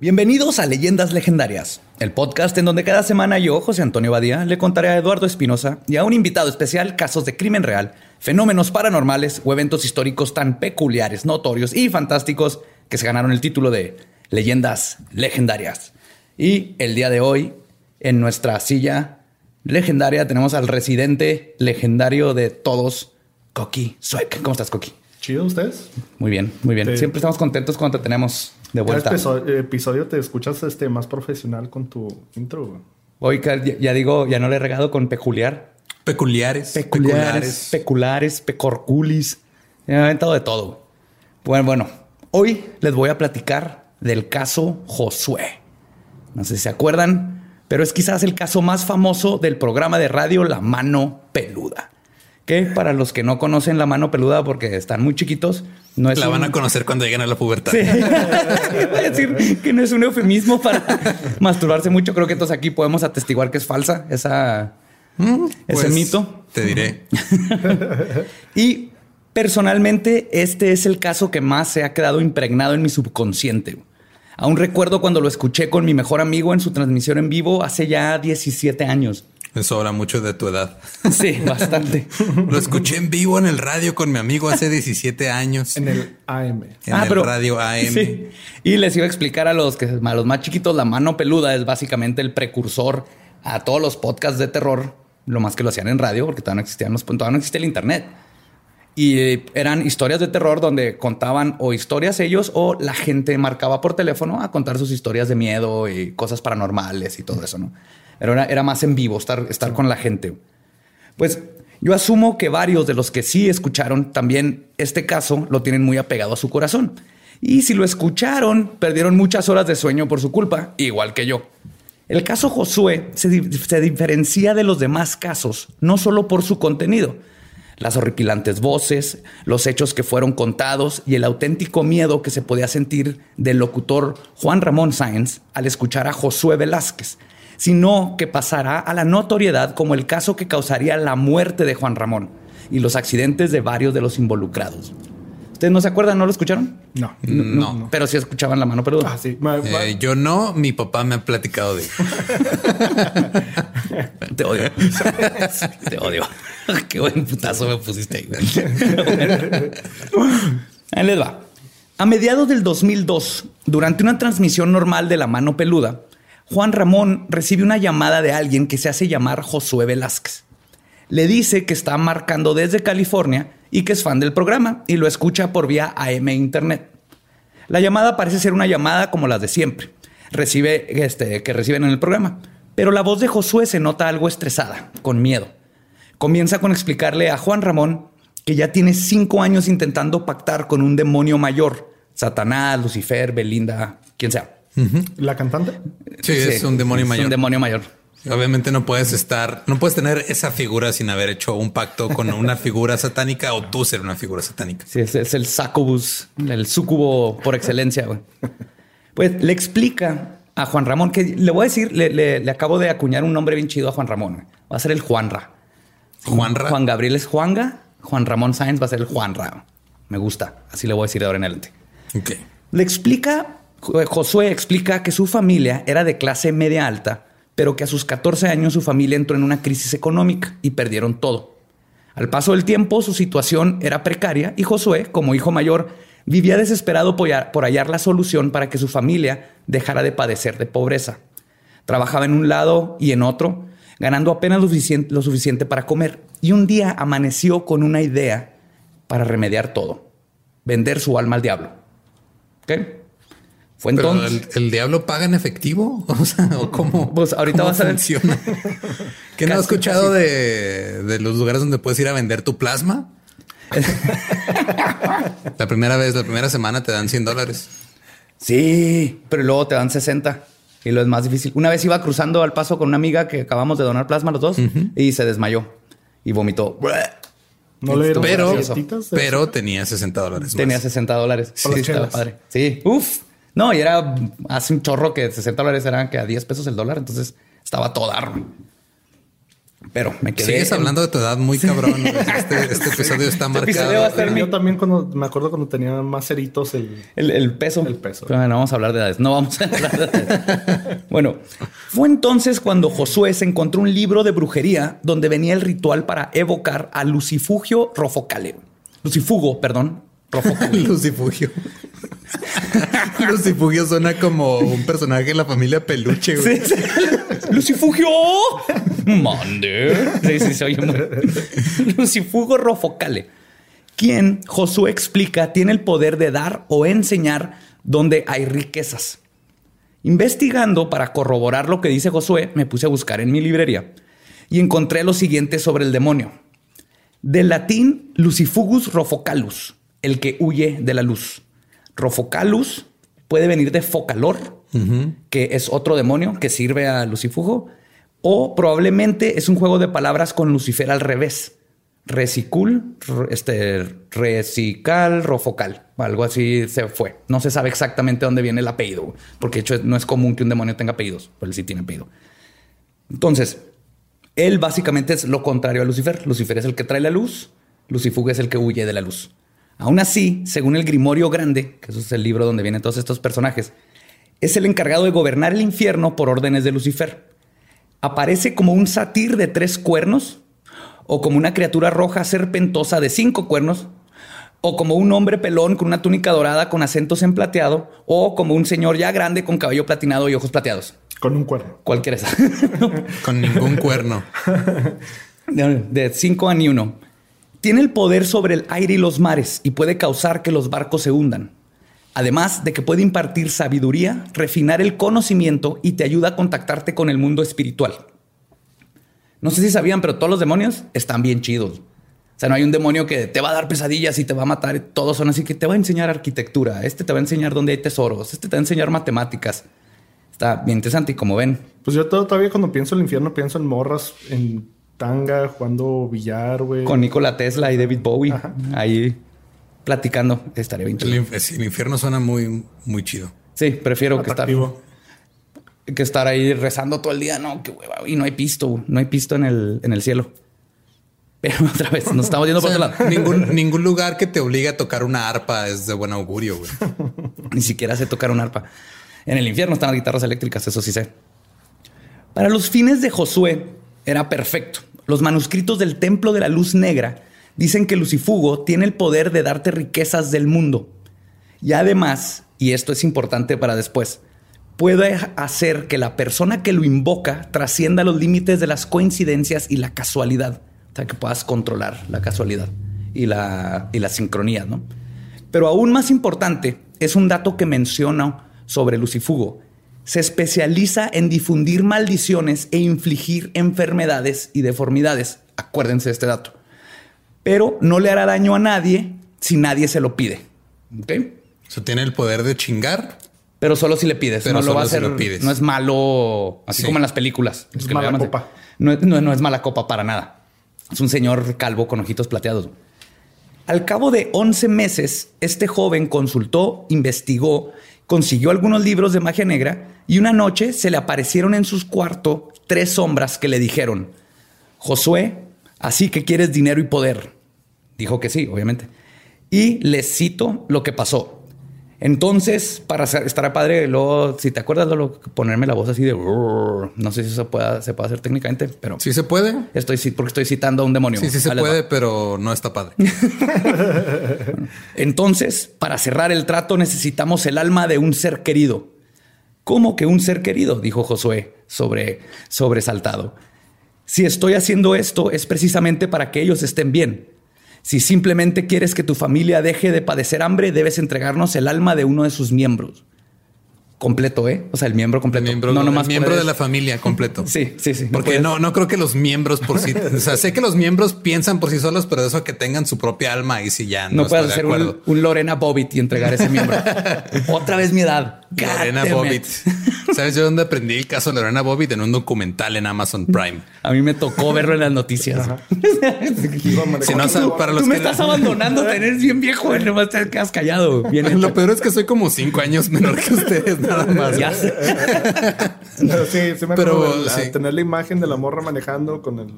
Bienvenidos a Leyendas Legendarias, el podcast en donde cada semana yo, José Antonio Badía, le contaré a Eduardo Espinosa y a un invitado especial casos de crimen real, fenómenos paranormales o eventos históricos tan peculiares, notorios y fantásticos que se ganaron el título de Leyendas Legendarias. Y el día de hoy, en nuestra silla legendaria, tenemos al residente legendario de todos, Coqui. ¿Cómo estás, Coqui? ¿Chido ustedes? Muy bien, muy bien. Sí. Siempre estamos contentos cuando te tenemos de vuelta. episodio, episodio te escuchas este más profesional con tu intro. Hoy ya digo, ya no le he regado con peculiar. Peculiares. Peculiares, peculares, pecorculis. Me he aventado de todo. Bueno, bueno, hoy les voy a platicar del caso Josué. No sé si se acuerdan, pero es quizás el caso más famoso del programa de radio La Mano Peluda. Que para los que no conocen La Mano Peluda porque están muy chiquitos, no es La van a conocer cuando lleguen a la pubertad. Sí. Voy a decir que no es un eufemismo para masturbarse mucho. Creo que entonces aquí podemos atestiguar que es falsa esa, ese Pues, mito. Te diré. Y personalmente, este es el caso que más se ha quedado impregnado en mi subconsciente. Aún recuerdo cuando lo escuché con mi mejor amigo en su transmisión en vivo hace ya 17 años. Eso habla mucho de tu edad. Sí, bastante. Lo escuché en vivo en el radio con mi amigo hace 17 años. En el AM. En el radio AM. Sí. Y les iba a explicar a los que a los más chiquitos, la mano peluda es básicamente el precursor a todos los podcasts de terror, lo más que lo hacían en radio, porque todavía no existían los, todavía no existía el internet. Y eh, eran historias de terror donde contaban o historias ellos o la gente marcaba por teléfono a contar sus historias de miedo y cosas paranormales y todo eso, ¿no? Era, era más en vivo, estar, estar con la gente. Pues yo asumo que varios de los que sí escucharon también este caso lo tienen muy apegado a su corazón. Y si lo escucharon, perdieron muchas horas de sueño por su culpa, igual que yo. El caso Josué se, di- se diferencia de los demás casos, no solo por su contenido, las horripilantes voces, los hechos que fueron contados y el auténtico miedo que se podía sentir del locutor Juan Ramón Sáenz al escuchar a Josué Velázquez, sino que pasará a la notoriedad como el caso que causaría la muerte de Juan Ramón y los accidentes de varios de los involucrados. ¿Ustedes no se acuerdan? ¿No lo escucharon? No. No. Pero sí escuchaban la mano peluda. Ah, sí. Ma- ma- Eh, yo no, mi papá me ha platicado de Te odio. Te odio. Qué buen putazo me pusiste ahí. Ahí les va. A mediados del 2002, durante una transmisión normal de La Mano Peluda, Juan Ramón recibe una llamada de alguien que se hace llamar Josué Velázquez. Le dice que está marcando desde California y que es fan del programa y lo escucha por vía AM Internet. La llamada parece ser una llamada como las de siempre, recibe, este, que reciben en el programa. Pero la voz de Josué se nota algo estresada, con miedo. Comienza con explicarle a Juan Ramón que ya tiene cinco años intentando pactar con un demonio mayor, Satanás, Lucifer, Belinda, quien sea. ¿La cantante? Sí, es un demonio es mayor. un demonio mayor. Obviamente no puedes estar, no puedes tener esa figura sin haber hecho un pacto con una figura satánica o tú ser una figura satánica. Sí, es, es el succubus, el sucubo por excelencia. güey. Pues le explica a Juan Ramón que le voy a decir, le, le- le acabo de acuñar un nombre bien chido a Juan Ramón. güey. Va a ser el Juanra. Juanra. Juan Gabriel es Juanga, Juan Ramón Sáenz va a ser el Juanra. Me gusta, así le voy a decir de ahora en adelante. Ok. Le explica, Josué explica que su familia era de clase media alta, pero que a sus 14 años su familia entró en una crisis económica y perdieron todo. Al paso del tiempo, su situación era precaria y Josué, como hijo mayor, vivía desesperado por hallar, la solución para que su familia dejara de padecer de pobreza. Trabajaba en un lado y en otro, ganando apenas lo suficiente, para comer. Y un día amaneció con una idea para remediar todo. Vender su alma al diablo. ¿Ok? Fue Pero entonces... el, el diablo paga en efectivo. O sea, ¿o cómo? Pues ahorita cómo vas a ver. funciona? ¿Que no has escuchado de, de los lugares donde puedes ir a vender tu plasma? la primera vez, la primera semana te dan 100 dólares. Sí, pero luego te dan 60 y lo es más difícil. Una vez iba cruzando al paso con una amiga que acabamos de donar plasma los dos y se desmayó y vomitó. ¿No le dieron Pero, pero tenía 60 dólares. Tenía más. 60 dólares. Sí, estaba chelas. padre. Sí, uf. No, y era hace un chorro que 60 dólares eran que a 10 pesos el dólar. Entonces estaba todo dar. Pero me quedé. Sigues hablando de tu edad muy cabrón. Este, este episodio está Este episodio marcado. va a ser mi- Yo también cuando me acuerdo cuando tenía más ceritos el El, el peso. El peso. Pero no vamos a hablar de edades. No vamos a hablar de edades. bueno, fue entonces cuando Josué se encontró un libro de brujería donde venía el ritual para evocar a Lucifugio Rofocale. Lucifugo, perdón. Lucifugio. Lucifugio suena como un personaje de la familia peluche. güey. Sí, sí. Lucifugio. Mande. Sí, sí, se oye muy- Lucifugo Rofocale. Quien Josué explica tiene el poder de dar o enseñar donde hay riquezas. Investigando para corroborar lo que dice Josué, me puse a buscar en mi librería y encontré lo siguiente sobre el demonio. Del latín Lucifugus rofocalus, el que huye de la luz. Rofocalus puede venir de focalor, que es otro demonio que sirve a Lucifugo, o probablemente es un juego de palabras con Lucifer al revés. Resicul, re- este, resical, rofocal, algo así se fue. No se sabe exactamente dónde viene el apellido, porque de hecho no es común que un demonio tenga apellidos, pero él sí tiene apellido. Entonces, él básicamente es lo contrario a Lucifer. Lucifer es el que trae la luz, Lucifugo es el que huye de la luz. Aún así, según el Grimorio Grande, que eso es el libro donde vienen todos estos personajes, es el encargado de gobernar el infierno por órdenes de Lucifer. Aparece como un satir de tres cuernos, o como una criatura roja serpentosa de cinco cuernos, o como un hombre pelón con una túnica dorada con acentos en plateado, o como un señor ya grande con cabello platinado y ojos plateados. con un cuerno. Cualquiera esa. Con ningún cuerno. De de cinco a ni uno. Tiene el poder sobre el aire y los mares y puede causar que los barcos se hundan. Además de que puede impartir sabiduría, refinar el conocimiento y te ayuda a contactarte con el mundo espiritual. No sé si sabían, pero todos los demonios están bien chidos. O sea, no hay un demonio que te va a dar pesadillas y te va a matar. Todos son así que te va a enseñar arquitectura. Este te va a enseñar dónde hay tesoros. Este te va a enseñar matemáticas. Está bien interesante y como ven, Pues yo todavía cuando pienso en el infierno pienso en morras en tanga jugando billar, güey. con Nikola Tesla y David Bowie ahí platicando. Estaría bien chido. El, el infierno suena muy, muy chido. Sí, prefiero que estar, Atractivo. que estar ahí rezando todo el día. No, qué hueva. Y no hay pisto, no hay pisto en el, en el cielo. Pero otra vez, nos estamos yendo O sea, por otro lado. ningún, ningún lugar que te obligue a tocar una arpa es de buen augurio, güey. Ni siquiera sé tocar un arpa. En el infierno están las guitarras eléctricas, eso sí sé. Para los fines de Josué era perfecto. Los manuscritos del Templo de la Luz Negra dicen que Lucifugo tiene el poder de darte riquezas del mundo. Y además, y esto es importante para después, puede hacer que la persona que lo invoca trascienda los límites de las coincidencias y la casualidad. O sea, que puedas controlar la casualidad y la, y la sincronía, ¿no? Pero aún más importante es un dato que menciono sobre Lucifugo. Se especializa en difundir maldiciones e infligir enfermedades y deformidades. Acuérdense de este dato. Pero no le hará daño a nadie si nadie se lo pide. ¿Ok? O sea, tiene el poder de chingar. Pero solo si le pides. Pero no lo va a solo si hacer. lo pides. No es malo, así Sí. como en las películas. Es mala copa. No, es- no- no es mala copa para nada. Es un señor calvo con ojitos plateados. Al cabo de 11 meses, este joven consultó, investigó, consiguió algunos libros de magia negra y una noche se le aparecieron en su cuarto tres sombras que le dijeron, Josué, así que quieres dinero y poder. Dijo que sí, obviamente. Y les cito lo que pasó. Entonces, para estar padre, luego, si te acuerdas, ponerme la voz así de... No sé si eso pueda, se puede hacer técnicamente, pero Sí se puede. estoy, porque estoy citando a un demonio. Sí, sí se va. puede, pero no está padre. Entonces, para cerrar el trato necesitamos el alma de un ser querido. ¿Cómo que un ser querido? dijo Josué, sobre, sobresaltado. Si estoy haciendo esto es precisamente para que ellos estén bien. Si simplemente quieres que tu familia deje de padecer hambre, debes entregarnos el alma de uno de sus miembros completo, ¿eh? O sea, el miembro completo. Miembro, no el nomás miembro puedes- de la familia completo. Sí, sí, sí. Porque puedes- no, no creo que los miembros por sí, o sea, sé que los miembros piensan por sí solos, pero eso que tengan su propia alma y si ya no, No, puedes hacer un, un Lorena Bobbitt y entregar ese miembro. Otra vez mi edad. Lorena. Bobbitt. ¿Sabes yo dónde aprendí el caso de Lorena Bobbitt? En un documental en Amazon Prime. A mí me tocó verlo en las noticias. Si no, sa- para los Tú me que estás abandonando, eres bien viejo, y nomás te quedas callado. Bien. Lo peor es que soy como cinco años menor que ustedes, nada más. Ya sé. Pero sí, sí me Pero, la- sí. tener la imagen de la morra manejando con el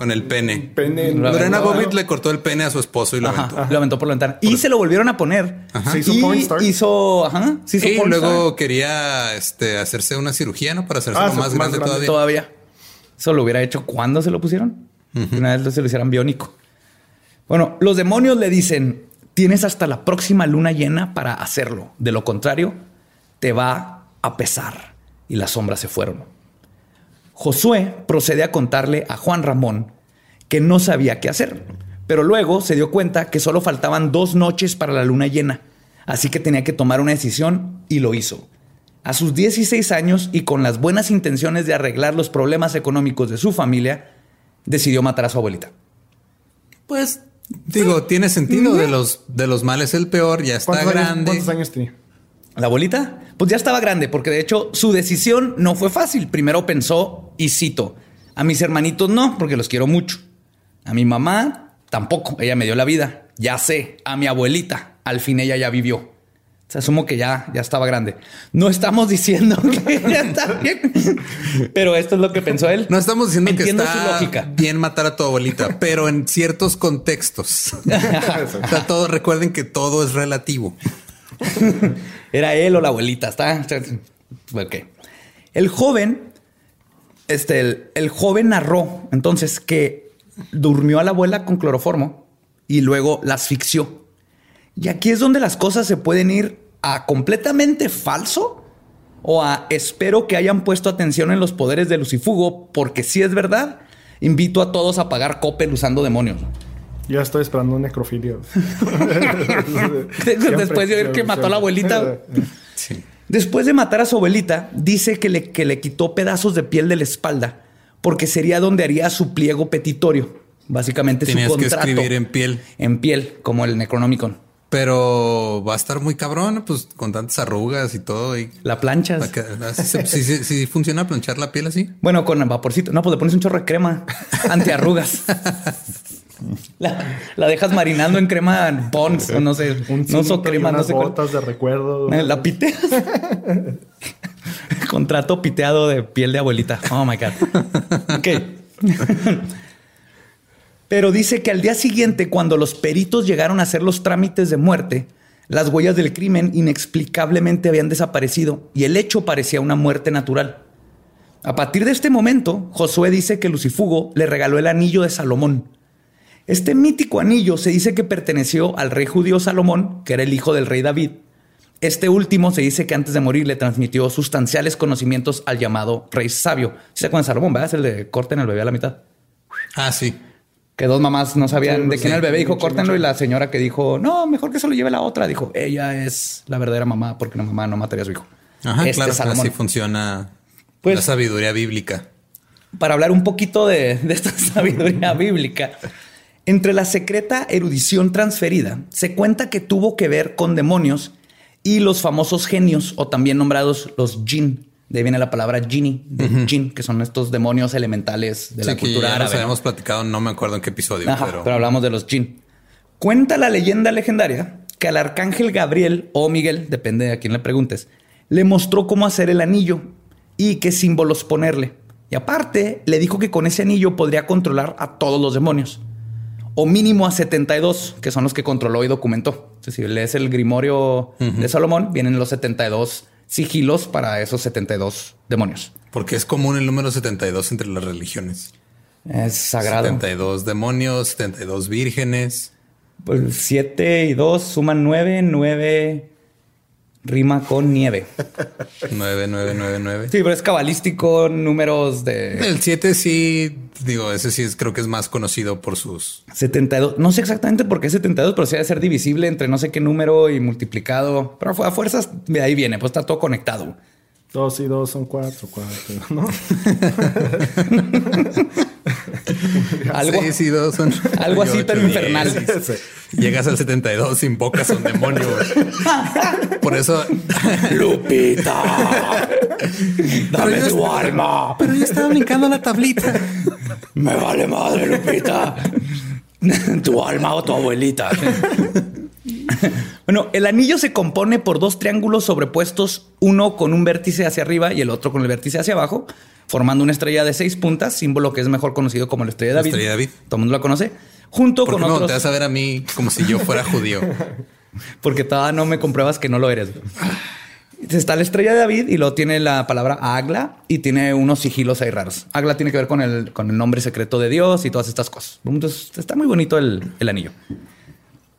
Con el pene. Lorena Bobbitt le cortó el pene a su esposo y lo Ajá, aventó. lo aventó por la ventana. Y se lo volvieron a poner. Se hizo y pornstar. hizo, ajá, se hizo Y pornstar. luego quería este, hacerse una cirugía, ¿no? Para hacerse Ah, más más grande, grande. todavía. todavía. Eso lo hubiera hecho cuando se lo pusieron. Una vez se lo hicieran biónico. Bueno, los demonios le dicen: tienes hasta la próxima luna llena para hacerlo. De lo contrario, te va a pesar. Y las sombras se fueron. Josué procede a contarle a Juan Ramón que no sabía qué hacer, pero luego se dio cuenta que solo faltaban dos noches para la luna llena, así que tenía que tomar una decisión y lo hizo. A sus 16 años y con las buenas intenciones de arreglar los problemas económicos de su familia, decidió matar a su abuelita. Pues digo, tiene sentido de los de los males el peor, ya está ¿Cuántos años, grande. ¿Cuántos años tenía? La abuelita, pues ya estaba grande, porque de hecho su decisión no fue fácil. Primero pensó, y cito, a mis hermanitos no, porque los quiero mucho. A mi mamá tampoco, ella me dio la vida. Ya sé, a mi abuelita, al fin ella ya vivió. O sea, asumo que ya, ya estaba grande. No estamos diciendo que ya está bien, pero esto es lo que pensó él. No estamos diciendo Entiendo que su está lógica. bien matar a tu abuelita, pero en ciertos contextos. o sea, todo, recuerden que todo es relativo. Era él o la abuelita, ¿está? Ok. El joven, este, el, joven narró entonces que durmió a la abuela con cloroformo y luego la asfixió. Y aquí es donde las cosas se pueden ir a completamente falso o a espero que hayan puesto atención en los poderes de Lucifugo, porque si es verdad, invito a todos a pagar Coppel usando demonios. Ya estoy esperando un necrofilia. Después de ver que mató a la abuelita. Después de matar a su abuelita, dice que le, que le quitó pedazos de piel de la espalda porque sería donde haría su pliego petitorio. Básicamente Tenías su que contrato. escribir en piel. En piel, como el Necronomicon. Pero va a estar muy cabrón, pues con tantas arrugas y todo. Y La plancha. va a quedar- así se- si, si- si funciona planchar la piel así. Bueno, con vaporcito. No, pues le pones un chorro de crema antiarrugas. La, la dejas marinando en crema Pons o no sé. Un no y crema, no sé cuál. botas de recuerdo. Eh, La piteas. Contrato piteado de piel de abuelita. Oh my God. Ok. Pero dice que al día siguiente, cuando los peritos llegaron a hacer los trámites de muerte, las huellas del crimen inexplicablemente habían desaparecido y el hecho parecía una muerte natural. A partir de este momento, Josué dice que Lucifugo le regaló el anillo de Salomón. Este mítico anillo se dice que perteneció al rey judío Salomón, que era el hijo del rey David. Este último se dice que antes de morir le transmitió sustanciales conocimientos al llamado rey sabio. ¿Sí se acuerdan de Salomón, verdad? Es el de corten el bebé a la mitad. Ah, sí. Que dos mamás no sabían Sí, de quién era el bebé. Dijo, mucho, córtenlo. mucho. Y la señora que dijo, no, mejor que se lo lleve la otra. Dijo, ella es la verdadera mamá porque la mamá no mataría a su hijo. Ajá, Este claro. Salomón. Así funciona Pues- la sabiduría bíblica. para hablar un poquito de, de esta sabiduría bíblica. Entre la secreta erudición transferida, se cuenta que tuvo que ver con demonios y los famosos genios, o también nombrados los jinn. De ahí viene la palabra genie, de jinn, que son estos demonios elementales de la Sí, cultura ya árabe. nos habíamos platicado, no me acuerdo en qué episodio, Ajá, pero... pero, hablamos de los jinn. Cuenta la leyenda legendaria que al arcángel Gabriel o Miguel, depende de a quién le preguntes, le mostró cómo hacer el anillo y qué símbolos ponerle. Y aparte, le dijo que con ese anillo podría controlar a todos los demonios. O mínimo a 72, que son los que controló y documentó. Sea, si lees el Grimorio de Salomón, vienen los 72 sigilos para esos 72 demonios. porque es común el número 72 entre las religiones. Es sagrado. 72 demonios, 72 vírgenes. Pues 7 y 2 suman 9, 9. Rima con nieve. 9999. Sí, pero es cabalístico, números de El 7 sí, digo, ese sí es, creo que es más conocido por sus 72. No sé exactamente por qué 72, pero sí debe ser divisible entre no sé qué número y multiplicado. Pero a fuerzas de ahí viene, pues está todo conectado. Dos y dos son cuatro, cuatro, ¿no? Algo, Seis y dos son algo así tan infernal. Llegas al 72, invocas a un demonio. Por eso Lupita, dame tu alma. Pero yo estaba brincando la tablita. Me vale madre, Lupita. tu alma o tu abuelita. bueno, el anillo se compone por dos triángulos sobrepuestos, uno con un vértice hacia arriba y el otro con el vértice hacia abajo, formando una estrella de seis puntas, símbolo que es mejor conocido como la estrella de La David. estrella de David. Todo el mundo la conoce. Junto ¿Por con qué me otros. volteas a ver a mí como si yo fuera judío? Porque todavía no me compruebas que no lo eres. Está la estrella de David y luego tiene la palabra Agla y tiene unos sigilos ahí raros. Agla tiene que ver con el, con el nombre secreto de Dios y todas estas cosas. Entonces está muy bonito el, el anillo.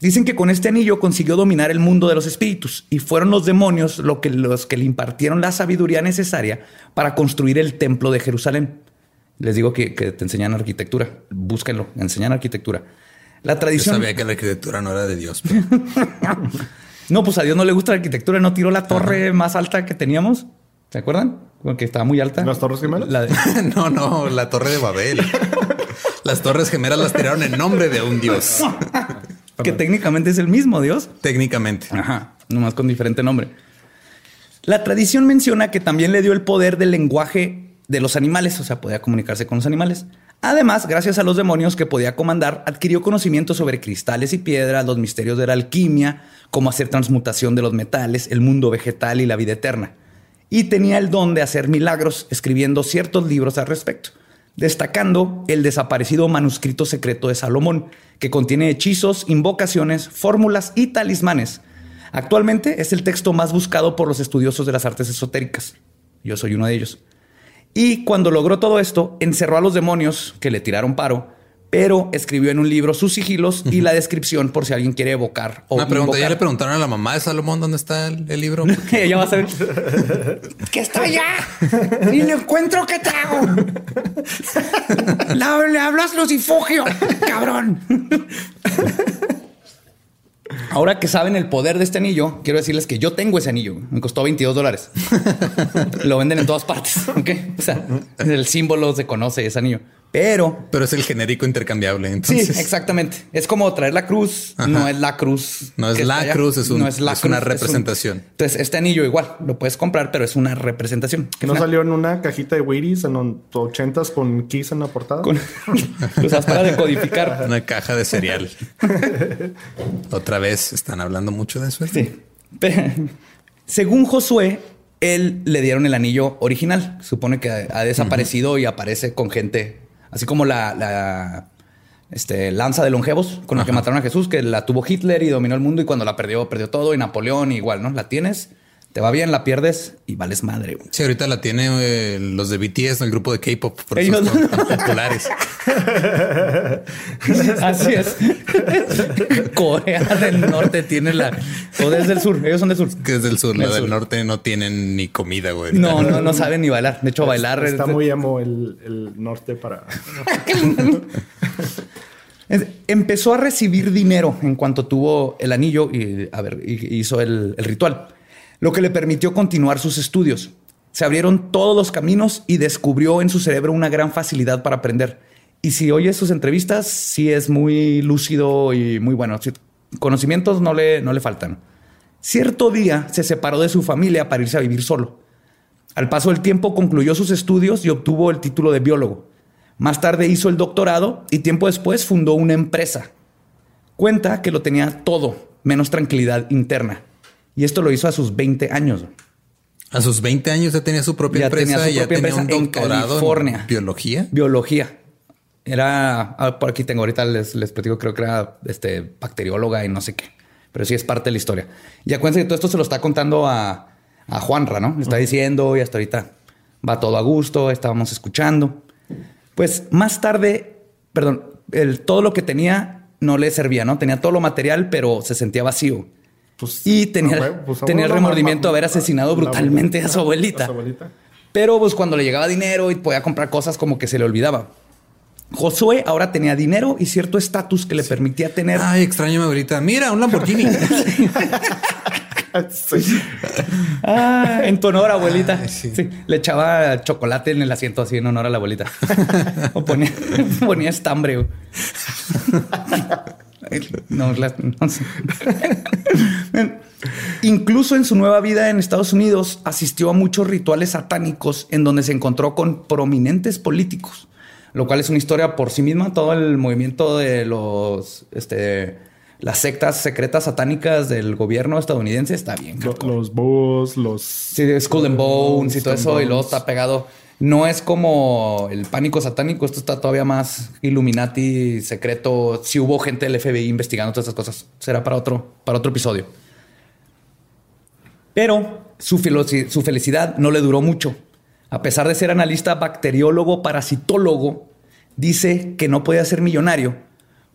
Dicen que con este anillo consiguió dominar el mundo de los espíritus y fueron los demonios lo que, los que le impartieron la sabiduría necesaria para construir el templo de Jerusalén. Les digo que, que te enseñan arquitectura. Búsquenlo, enseñan arquitectura. La Yo tradición. sabía que la arquitectura no era de Dios. pero- No, pues a Dios no le gusta la arquitectura, no tiró la torre más alta que teníamos. ¿Se acuerdan? Porque estaba muy alta. ¿Las Torres Gemelas? La de- No, no, la torre de Babel. Las torres gemelas las tiraron en nombre de un dios. Que técnicamente es el mismo Dios. Técnicamente. Ajá, nomás con diferente nombre. La tradición menciona que también le dio el poder del lenguaje de los animales, o sea, podía comunicarse con los animales. Además, gracias a los demonios que podía comandar, adquirió conocimiento sobre cristales y piedras, los misterios de la alquimia, cómo hacer transmutación de los metales, el mundo vegetal y la vida eterna. Y tenía el don de hacer milagros, escribiendo ciertos libros al respecto, destacando el desaparecido manuscrito secreto de Salomón, que contiene hechizos, invocaciones, fórmulas y talismanes. Actualmente es el texto más buscado por los estudiosos de las artes esotéricas. Yo soy uno de ellos. Y cuando logró todo esto, encerró a los demonios que le tiraron paro, pero escribió en un libro sus sigilos y la descripción por si alguien quiere evocar o Una pregunta, ¿ya le preguntaron a la mamá de Salomón dónde está el, el libro? Ella va a saber. ¡Que está allá! ¡Y lo encuentro, ¿qué te hago? La- le hablas lucifugio, cabrón. Ahora que saben el poder de este anillo, quiero decirles que yo tengo ese anillo. Me costó 22 dólares. Lo venden en todas partes. ¿ok? O sea, el símbolo se conoce ese anillo. Pero Pero es el genérico intercambiable. Sí, Entonces, exactamente. Es como traer la cruz, Ajá. no es la cruz. No es la cruz, es un- la es una un- representación. Entonces, este anillo igual lo puedes comprar, pero es una representación. Que no una- salió en una cajita de Wheaties en los 80s con Kiss en la portada. con- lo usas para decodificar. una caja de cereal. Otra vez están hablando mucho de eso. Sí. Pe- Según Josué, él le dieron el anillo original. Supone que ha ha desaparecido y aparece con gente, así como la, la, este, lanza de longevos con la que mataron a Jesús, que la tuvo Hitler y dominó el mundo y cuando la perdió, perdió todo. Y Napoleón igual, ¿no? La tienes, te va bien, la pierdes y vales madre. güey. Sí, ahorita la tiene eh, los de BTS, el grupo de K-pop, por eso Ellos- son tan populares. Así es. Corea del Norte tiene la... O desde el sur, ellos son del sur. Que es del sur, la Del del sur. norte no tienen ni comida, güey. No, no, no saben ni bailar. De hecho, bailar... Está es- muy emo el, el norte para. Es- Empezó a recibir dinero en cuanto tuvo el anillo y a ver, hizo el, el ritual, lo que le permitió continuar sus estudios. Se abrieron todos los caminos y descubrió en su cerebro una gran facilidad para aprender. Y si oyes sus entrevistas, sí es muy lúcido y muy bueno. Conocimientos no le, no le faltan. Cierto día se separó de su familia para irse a vivir solo. Al paso del tiempo concluyó sus estudios y obtuvo el título de biólogo. Más tarde hizo el doctorado y tiempo después fundó una empresa. Cuenta que lo tenía todo, menos tranquilidad interna. Y esto lo hizo a sus 20 años. A sus 20 años ya tenía su propia Ya empresa tenía su y ya propia tenía un en doctorado California. en biología. Biología. Era, ah, por aquí tengo ahorita, les, les platico, creo que era este, bacterióloga y no sé qué. Pero sí es parte de la historia. Y acuérdense que todo esto se lo está contando a, a Juanra, ¿no? Le está diciendo y hasta ahorita va todo a gusto, estábamos escuchando. Pues más tarde, perdón, el, todo lo que tenía no le servía, ¿no? Tenía todo lo material, pero se sentía vacío. Pues, Y tenía, pues, tenía el remordimiento de haber asesinado la- brutalmente a su A abuelita. su abuelita. Pero pues cuando le llegaba dinero y podía comprar cosas como que se le olvidaba. Josué ahora tenía dinero y cierto estatus que le permitía tener Ay, extraño a mi abuelita. Mira, un Lamborghini. Sí. Ah, en tu honor, abuelita. Ay, sí. Sí, le echaba chocolate en el asiento así en honor a la abuelita. o ponía, ponía estambre. güey. No, la- no sé. Incluso en su nueva vida en Estados Unidos asistió a muchos rituales satánicos en donde se encontró con prominentes políticos, lo cual es una historia por sí misma. Todo el movimiento de los, este, las sectas secretas satánicas del gobierno estadounidense está bien. Los búhos, los. Sí, Skull and Bones y todo eso, y luego está pegado. No es como el pánico satánico, esto está todavía más Illuminati secreto. Si hubo gente del FBI investigando todas estas cosas, será para otro, para otro episodio. Pero su, su felicidad no le duró mucho. A pesar de ser analista bacteriólogo parasitólogo, dice que no podía ser millonario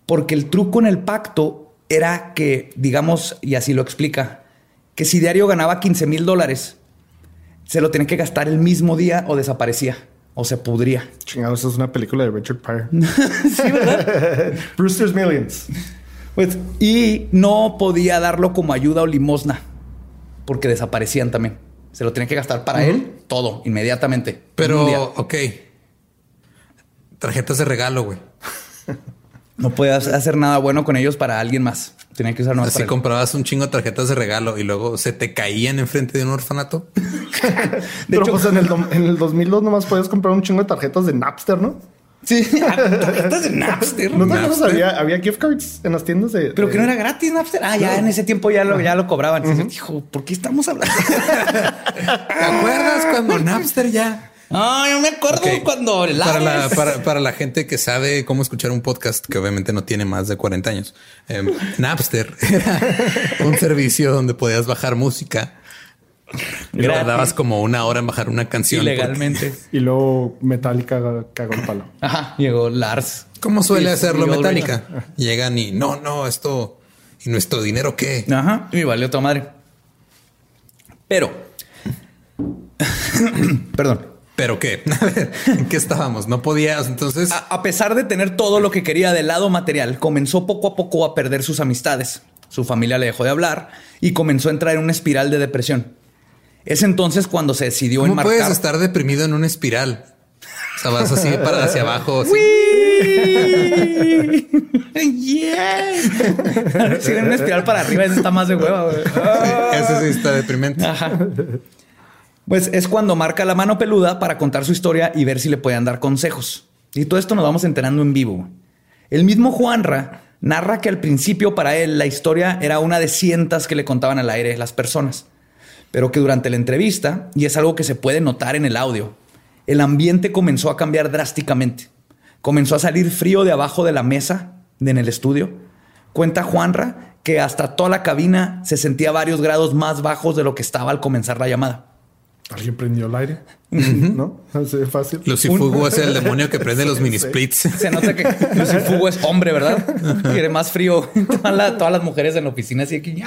porque el truco en el pacto era que, digamos, y así lo explica, que si diario ganaba 15 mil dólares, se lo tenía que gastar el mismo día o desaparecía o se pudría. Chingados, esa es una película de Richard Pryor. sí, ¿verdad? Brewster's Millions. Pues, y no podía darlo como ayuda o limosna porque desaparecían también. Se lo tenía que gastar para él todo, inmediatamente. Pero, ok. Tarjetas de regalo, güey. no podías hacer nada bueno con ellos para alguien más. Tenía que usar nomás él. comprabas un chingo de tarjetas de regalo y luego se te caían enfrente de un orfanato. De Pero hecho, pues en el, en el 2002 nomás podías comprar un chingo de tarjetas de Napster, ¿no? sí, tarjetas de Napster. ¿No? Napster. Había, había gift cards en las tiendas de. Pero de- que no era gratis Napster. Ah, ya en ese tiempo ya lo, ya lo cobraban. Entonces, Dijo, ¿por qué estamos hablando? ¿Te acuerdas cuando Napster ya? Ah, yo me acuerdo cuando el Para la, para, para la gente que sabe cómo escuchar un podcast, que obviamente no tiene más de 40 años, eh, Napster era un servicio donde podías bajar música. Y tardabas como una hora en bajar una canción. ilegalmente. Y luego Metallica cagó el palo. Ajá, llegó Lars. ¿Cómo suele Y- hacerlo. Metallica? Llegan y no, no, esto y nuestro dinero qué? Ajá, y valió tu madre. Pero, perdón. Pero qué? A ver, ¿en qué estábamos? No podías. Entonces, A, a pesar de tener todo lo que quería del lado material, comenzó poco a poco a perder sus amistades. Su familia le dejó de hablar y comenzó a entrar en una espiral de depresión. Es entonces cuando se decidió ¿cómo enmarcar. puedes estar deprimido en una espiral? O sea, vas así para hacia abajo. así. yeah. Si en una espiral para arriba, ese está más de hueva. güey. Ese sí está deprimente. Ajá. Pues es cuando marca la mano peluda para contar su historia y ver si le pueden dar consejos. Y todo esto nos vamos enterando en vivo. El mismo Juanra narra que al principio para él la historia era una de cientas que le contaban al aire las personas, pero que durante la entrevista, y es algo que se puede notar en el audio, el ambiente comenzó a cambiar drásticamente. Comenzó a salir frío de abajo de la mesa en el estudio. Cuenta Juanra que hasta toda la cabina se sentía varios grados más bajos de lo que estaba al comenzar la llamada. Alguien prendió el aire. ¿No? Así de fácil. Lucifugo es el demonio que prende los mini splits. Se nota que Lucifugo es hombre, ¿verdad? Quiere más frío. Todas, la- todas las mujeres en la oficina así aquí.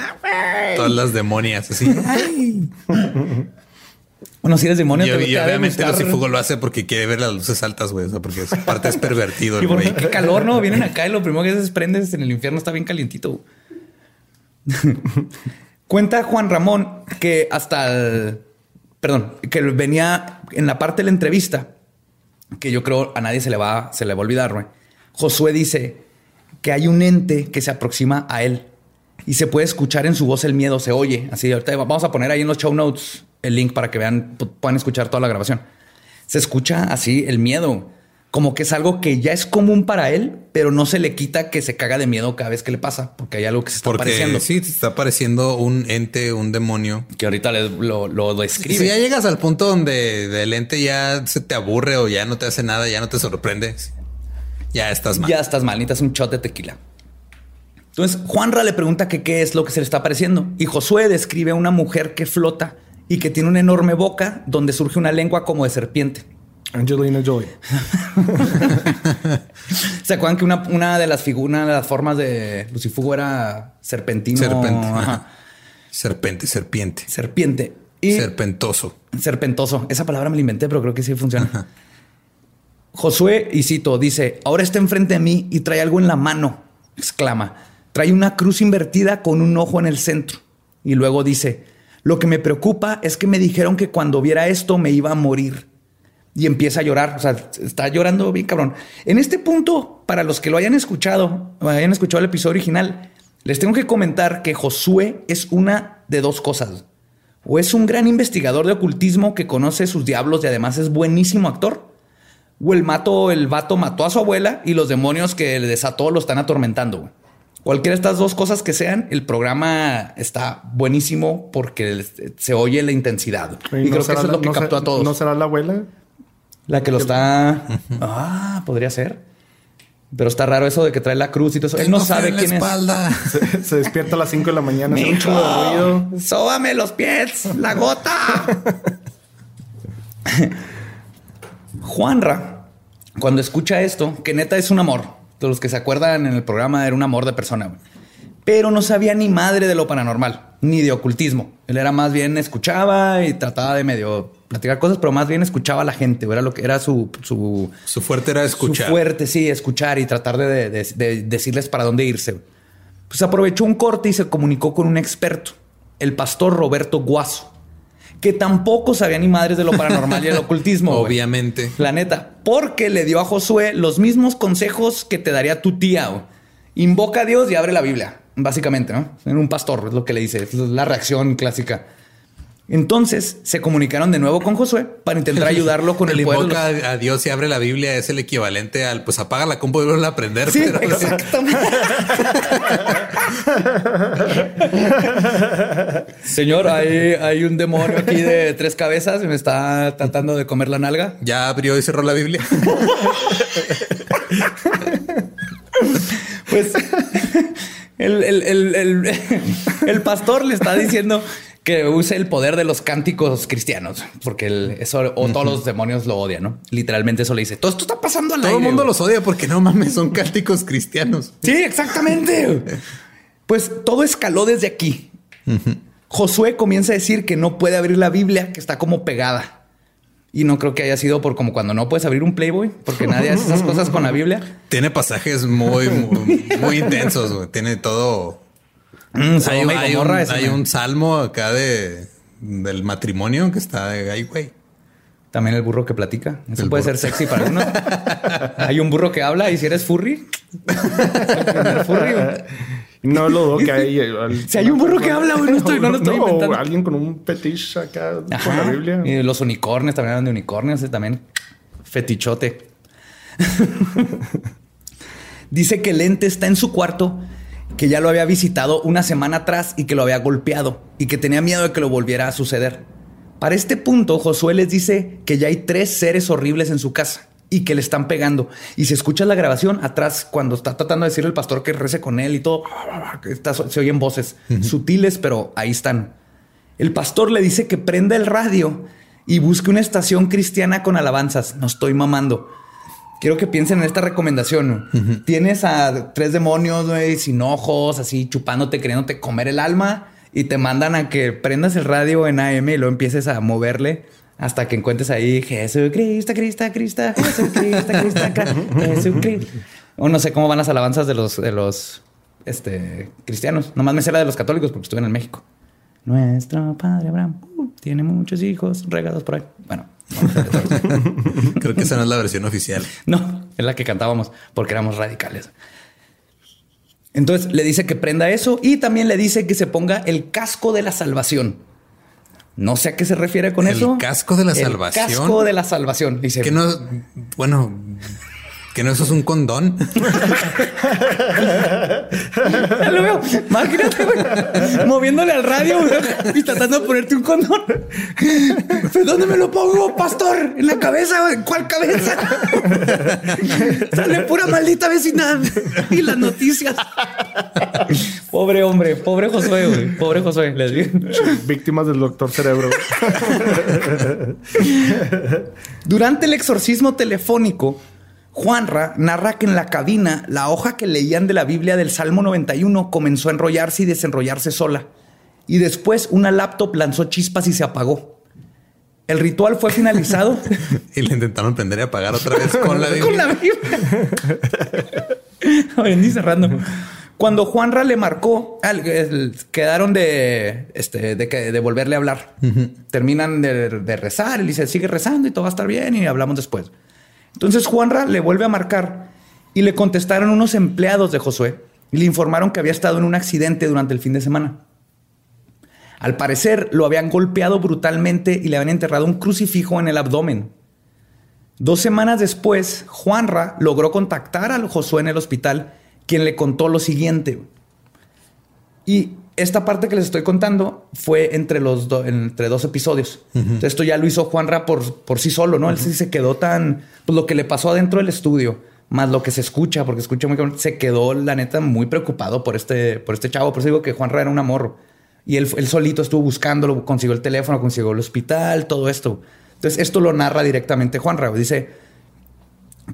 Todas las demonias así. Bueno, si eres demonio, Y, te, y te ha de obviamente. Lucifugo lo hace porque quiere ver las luces altas, güey. O sea, porque es parte es pervertido Y porque qué calor, ¿no? Vienen acá y lo primero que haces es prendes en el infierno, está bien calientito. Cuenta Juan Ramón que hasta el, perdón, que venía en la parte de la entrevista, que yo creo a nadie se le va, se le va a olvidar, güey. Josué dice que hay un ente que se aproxima a él y se puede escuchar en su voz el miedo, se oye. Así, ahorita vamos a poner ahí en los show notes el link para que vean, pu- puedan escuchar toda la grabación. Se escucha así el miedo, como que es algo que ya es común para él, pero no se le quita que se caga de miedo cada vez que le pasa, porque hay algo que se está Porque apareciendo. sí, te está apareciendo un ente, un demonio. Que ahorita le- lo, lo describe. Si ya llegas al punto donde del ente ya se te aburre o ya no te hace nada, ya no te sorprende, ya estás mal. Ya estás mal, necesitas un shot de tequila. Entonces, Juanra le pregunta que qué es lo que se le está apareciendo. Y Josué describe a una mujer que flota y que tiene una enorme boca donde surge una lengua como de serpiente. Angelina Jolie. ¿Se acuerdan que una, una de las figuras, una de las formas de Lucifugo era serpentino? Serpente, Ajá. Serpente, serpiente. Serpiente. Y Serpentoso. serpentoso. Esa palabra me la inventé, pero creo que sí funciona. Josué, y cito, dice, ahora está enfrente de mí y trae algo en la mano, exclama. Trae una cruz invertida con un ojo en el centro. Y luego dice, lo que me preocupa es que me dijeron que cuando viera esto me iba a morir. Y empieza a llorar, o sea, está llorando bien cabrón. En este punto, para los que lo hayan escuchado, hayan escuchado el episodio original, les tengo que comentar que Josué es una de dos cosas. O es un gran investigador de ocultismo que conoce sus diablos y además es buenísimo actor. O el mato, el vato mató a su abuela y los demonios que le desató lo están atormentando. Cualquiera de estas dos cosas que sean, el programa está buenísimo porque se oye la intensidad. Y ¿no creo que eso es lo que no captó a todos. ¿No será la abuela? La que lo está. Ah, podría ser. Pero está raro eso de que trae la cruz y todo eso. Él no sabe en la quién es. Se, se despierta a las 5 de la mañana, de ruido. sóbame los pies, la gota. Juanra, cuando escucha esto, que neta es un amor. De los que se acuerdan en el programa, era un amor de persona. güey. Pero no sabía ni madre de lo paranormal, ni de ocultismo. Él era más bien escuchaba y trataba de medio platicar cosas, pero más bien escuchaba a la gente. Era lo que era su, su, Su fuerte era escuchar. su fuerte, sí, escuchar y tratar de, de- de- de decirles para dónde irse. Pues aprovechó un corte y se comunicó con un experto, el pastor Roberto Guaso, que tampoco sabía ni madres de lo paranormal y el ocultismo. Obviamente. La neta, porque le dio a Josué los mismos consejos que te daría tu tía. Invoca a Dios y abre la Biblia, básicamente, ¿no? En un pastor es lo que le dice, es la reacción clásica. Entonces se comunicaron de nuevo con Josué para intentar ayudarlo con el, el poder de invoca los- a Dios y abre la Biblia es el equivalente al pues apaga la compu y vuelve a aprender. Sí, pero- exactamente. Señor, hay, hay un demonio aquí de tres cabezas y me está tratando de comer la nalga. Ya abrió y cerró la Biblia. Pues el, el- el- el- el pastor le está diciendo que use el poder de los cánticos cristianos, porque el- eso o todos los demonios lo odian, ¿no? Literalmente eso le dice. Todo esto está pasando al Todo el mundo güey". los odia porque no mames, son cánticos cristianos. Sí, exactamente. Pues todo escaló desde aquí. Josué comienza a decir que no puede abrir la Biblia, que está como pegada. Y no creo que haya sido por como cuando no puedes abrir un Playboy, porque nadie hace esas cosas con la Biblia. Tiene pasajes muy, muy, muy intensos. güey. Tiene todo. Mm, Hay, un, hay salmo acá de del matrimonio que está de ahí, güey. También el burro que platica. Eso El puede burro. ser sexy para uno. Hay un burro que habla y si eres furry. No lo dudo que hay. eh, Si hay un burro que habla, güey, no estoy- no lo estoy inventando. alguien con un fetiche acá con Ajá. la Biblia. Y los unicornios también hablan de unicornios, ese también fetichote. Dice que el ente está en su cuarto, que ya lo había visitado una semana atrás y que lo había golpeado y que tenía miedo de que lo volviera a suceder. Para este punto, Josué les dice que ya hay tres seres horribles en su casa y que le están pegando. Y si escuchas la grabación atrás, cuando está tratando de decirle al pastor que rece con él y todo, que está- se oyen voces sutiles, pero ahí están. El pastor le dice que prenda el radio y busque una estación cristiana con alabanzas. No estoy mamando. Quiero que piensen en esta recomendación. Tienes a tres demonios, güey, sin ojos, así chupándote, queriéndote comer el alma y te mandan a que prendas el radio en AM y lo empieces a moverle hasta que encuentres ahí Jesucristo, Cristo, Cristo, Jesucristo, Cristo, Jesucristo. O no sé cómo van las alabanzas de los, de los este, cristianos. Nomás me sé la de los católicos porque estuve en el México. Nuestro padre Abraham uh, tiene muchos hijos regados por ahí. Bueno. Creo que esa no es la versión oficial. No, es la que cantábamos porque éramos radicales. Entonces le dice que prenda eso y también le dice que se ponga el casco de la salvación. No sé a qué se refiere con ¿El eso. casco de la El salvación? casco de la salvación. Dice Que no, bueno, que no eso es un condón. Ya lo veo. Imagínate, güey, moviéndole al radio güey, y tratando de ponerte un condón. ¿Pero ¿Dónde me lo pongo, pastor? ¿En la cabeza? güey? ¿Cuál cabeza? Sale pura maldita vecindad y las noticias. Pobre hombre, pobre Josué, güey. Pobre Josué. Les digo. Víctimas del doctor cerebro. Durante el exorcismo telefónico, Juanra narra que en la cabina la hoja que leían de la Biblia del Salmo 91 comenzó a enrollarse y desenrollarse sola. y después una laptop lanzó chispas y se apagó. El ritual fue finalizado. y le intentaron prender y apagar otra vez con la Biblia. con la Biblia. Cerrando. Cuando Juanra le marcó, quedaron de, este, de, que- de volverle a hablar. Terminan de, de rezar. Él dice, sigue rezando y todo va a estar bien y hablamos después. Entonces Juanra le vuelve a marcar y le contestaron unos empleados de Josué y le informaron que había estado en un accidente durante el fin de semana. Al parecer lo habían golpeado brutalmente y le habían enterrado un crucifijo en el abdomen. Dos semanas después, Juanra logró contactar al Josué en el hospital, quien le contó lo siguiente. Y esta parte que les estoy contando fue entre los do- entre dos episodios. Esto ya lo hizo Juanra por, por sí solo, ¿no? Él sí se quedó tan... Pues lo que le pasó adentro del estudio, más lo que se escucha, porque escucha muy se quedó, la neta, muy preocupado por este, por este chavo. Por eso digo que Juanra era un amor. Y él, él solito estuvo buscándolo, consiguió el teléfono, consiguió el hospital, todo esto. Entonces, esto lo narra directamente Juanra. Dice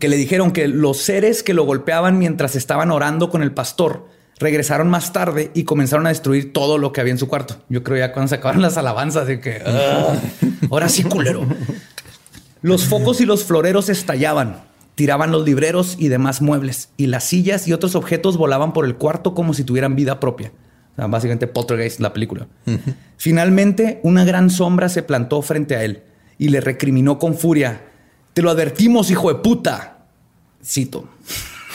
que le dijeron que los seres que lo golpeaban mientras estaban orando con el pastor regresaron más tarde y comenzaron a destruir todo lo que había en su cuarto. Yo creo ya cuando se acabaron las alabanzas de que "Ah, ahora sí culero. Los focos y los floreros estallaban, tiraban los libreros y demás muebles, y las sillas y otros objetos volaban por el cuarto como si tuvieran vida propia. O sea, básicamente Poltergeist, la película. Finalmente, una gran sombra se plantó frente a él y le recriminó con furia. Te lo advertimos, hijo de puta. Cito.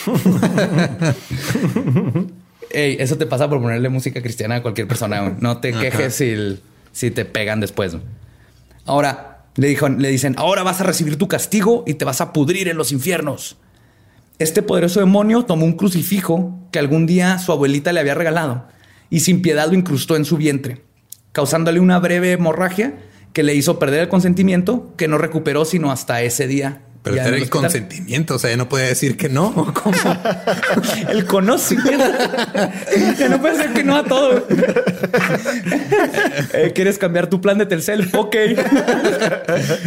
Ey, eso te pasa por ponerle música cristiana a cualquier persona. No te quejes si, si te pegan después. Ahora le, dijo, le dicen, ahora vas a recibir tu castigo y te vas a pudrir en los infiernos. Este poderoso demonio tomó un crucifijo que algún día su abuelita le había regalado y sin piedad lo incrustó en su vientre, causándole una breve hemorragia que le hizo perder el consentimiento que no recuperó sino hasta ese día. Pero ya era en el hospital. consentimiento. O sea, ya no podía decir que no. ¿Cómo? El conocimiento. ya no puede ser que no a todo. Eh, ¿Quieres cambiar tu plan de Telcel? Ok.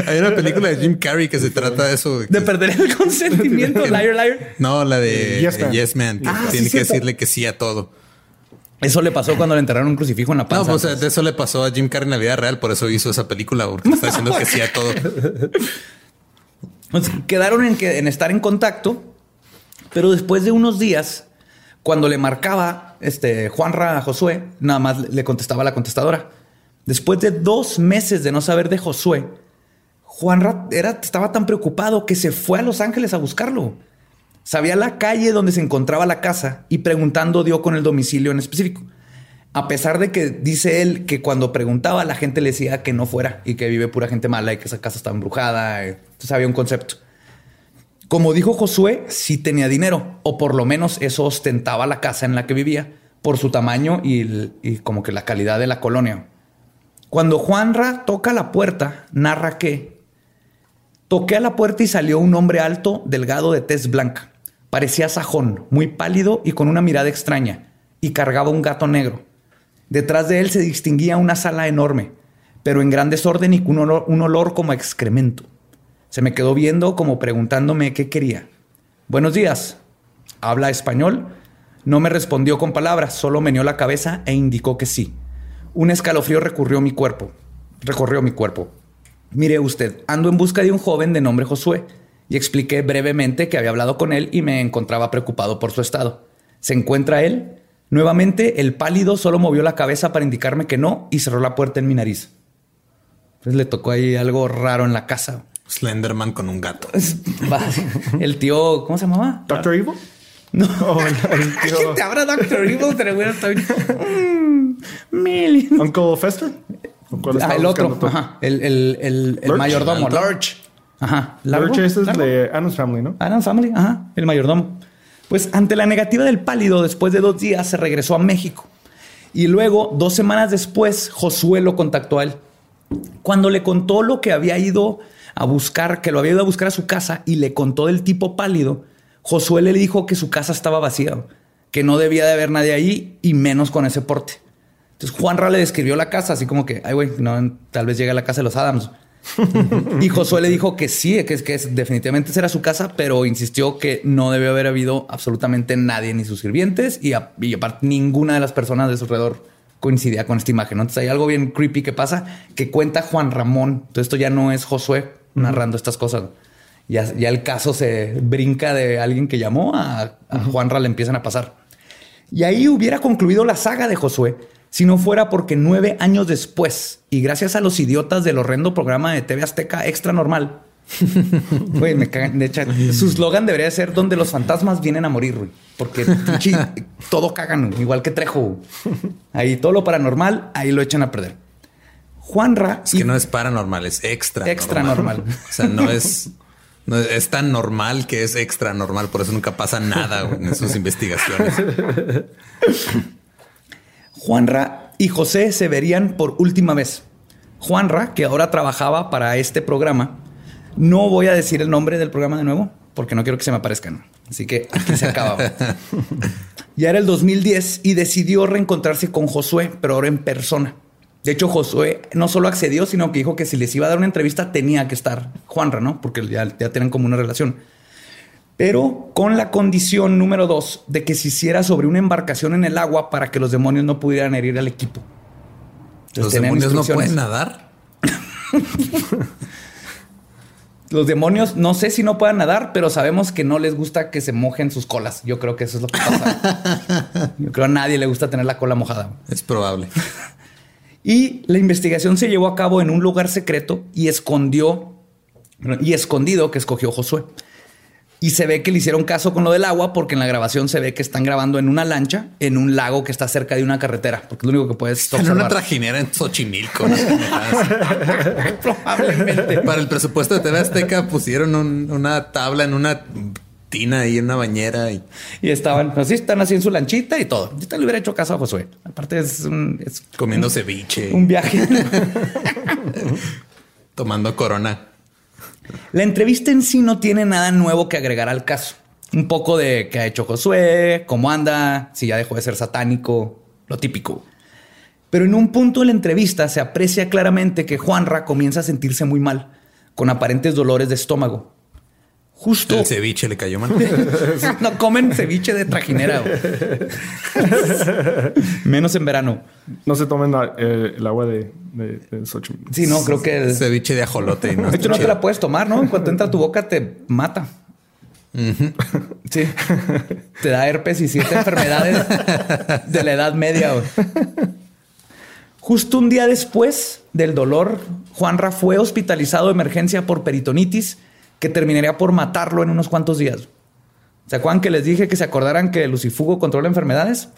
Hay una película de Jim Carrey que se trata de eso. De perder el consentimiento. Liar, liar. No, la de Yes Man. Yes Man. que Ah, sí, Tiene que cierto. decirle que sí a todo. Eso le pasó cuando le enterraron un crucifijo en la No, panza. pues, o sea, de eso le pasó a Jim Carrey en la vida real. Por eso hizo esa película, porque está diciendo que sí a todo. Entonces, quedaron en, estar en contacto, pero después de unos días, cuando le marcaba este, Juanra a Josué, nada más le contestaba la contestadora. Después de dos meses de no saber de Josué, Juanra era, estaba tan preocupado que se fue a Los Ángeles a buscarlo. Sabía la calle donde se encontraba la casa y preguntando dio con el domicilio en específico. A pesar de que dice él que cuando preguntaba la gente le decía que no fuera y que vive pura gente mala y que esa casa está embrujada. Entonces había un concepto. Como dijo Josué, sí tenía dinero, o por lo menos eso ostentaba la casa en la que vivía, por su tamaño y, como que la calidad de la colonia. Cuando Juanra toca la puerta, narra que toqué a la puerta y salió un hombre alto, delgado de tez blanca. Parecía sajón, muy pálido y con una mirada extraña, y cargaba un gato negro. Detrás de él se distinguía una sala enorme, pero en gran desorden y con un olor, como excremento. Se me quedó viendo como preguntándome qué quería. Buenos días. ¿Habla español? No me respondió con palabras, solo meneó la cabeza e indicó que sí. Un escalofrío recorrió mi cuerpo. Recorrió mi cuerpo. Mire usted, ando en busca de un joven de nombre Josué y expliqué brevemente que había hablado con él y me encontraba preocupado por su estado. ¿Se encuentra él? Nuevamente, el pálido solo movió la cabeza para indicarme que no y cerró la puerta en mi nariz. Entonces le tocó ahí algo raro en la casa. Slenderman con un gato. El tío, ¿cómo se llamaba? Doctor Evil. No. Oh, el, el tío ¿Quién te habrá Doctor Evil? Pero bueno, está bien. Mm, Million. Uncle Fester. ¿O cuál Ah, el otro. Ajá. El, el, el, el Lurch. mayordomo. Lurch. Ajá. Lurch, es ¿Largo? de Adam's Family, ¿no? Adam's Family, ajá, el mayordomo. Pues ante la negativa del pálido, después de dos días se regresó a México. Y luego, dos semanas después, Josué lo contactó a él. Cuando le contó lo que había ido a buscar, que lo había ido a buscar a su casa y le contó del tipo pálido, Josué le dijo que su casa estaba vacía, que no debía de haber nadie ahí y menos con ese porte. Entonces Juanra le describió la casa así como que, ay güey, no, tal vez llegue a la casa de los Adams. y Josué le dijo que sí, que es que definitivamente esa era su casa, pero insistió que no debió haber habido absolutamente nadie, ni sus sirvientes y, a- y aparte ninguna de las personas de su alrededor coincidía con esta imagen. ¿no? Entonces hay algo bien creepy que pasa que cuenta Juan Ramón. Entonces esto ya no es Josué narrando estas cosas. Ya, ya el caso se brinca de alguien que llamó a, a Juanra, le empiezan a pasar. Y ahí hubiera concluido la saga de Josué si no fuera porque nueve años después y gracias a los idiotas del horrendo programa de TV Azteca Extra Normal, güey, me cagan. De hecho, su slogan debería ser donde los fantasmas vienen a morir, güey. Porque todo cagan, igual que Trejo. Ahí todo lo paranormal, ahí lo echan a perder. Juanra. Es que no es paranormal, es extra. Extra normal. O sea, no es, no es, tan normal que es extra normal. Por eso nunca pasa nada en sus investigaciones. Juanra y José se verían por última vez. Juanra, que ahora trabajaba para este programa, no voy a decir el nombre del programa de nuevo porque no quiero que se me aparezcan. Así que aquí se acaba. ya era el 2010 y decidió reencontrarse con Josué, pero ahora en persona. De hecho, Josué no solo accedió, sino que dijo que si les iba a dar una entrevista tenía que estar Juanra, ¿no? Porque ya, ya tienen como una relación. Pero con la condición número dos de que se hiciera sobre una embarcación en el agua para que los demonios no pudieran herir al equipo. Los tenían demonios no pueden nadar. Los demonios, no sé si no puedan nadar, pero sabemos que no les gusta que se mojen sus colas. Yo creo que eso es lo que pasa. Yo creo a nadie le gusta tener la cola mojada. Es probable. Y la investigación se llevó a cabo en un lugar secreto y escondió y escondido que escogió Josué. Y se ve que le hicieron caso con lo del agua porque en la grabación se ve que están grabando en una lancha en un lago que está cerca de una carretera, porque es lo único que puedes En una observar. trajinera en Xochimilco. ¿no? Probablemente. Para el presupuesto de TV Azteca pusieron un- una tabla en una ahí en una bañera y Y estaban así, están así en su lanchita y todo. Yo te le hubiera hecho caso a Josué. Aparte es un, es comiendo ceviche, un viaje. tomando corona. La entrevista en sí no tiene nada nuevo que agregar al caso. Un poco de qué ha hecho Josué, cómo anda, si ya dejó de ser satánico, lo típico. Pero en un punto de la entrevista se aprecia claramente que Juanra comienza a sentirse muy mal, con aparentes dolores de estómago. Justo El ceviche le cayó mal. no comen ceviche de trajinera. Menos en verano. No se tomen la- eh, el agua de, de, de Xochimilco. Sí, no, creo que el- ceviche de ajolote. y No De está hecho, no te la puedes tomar, ¿no? En cuanto entra a tu boca, te mata. Sí. Te da herpes y siete enfermedades de la edad media. güey. Justo un día después del dolor, Juanra fue hospitalizado de emergencia por peritonitis que terminaría por matarlo en unos cuantos días. ¿Se acuerdan que les dije que se acordaran que el lucifugo controla enfermedades?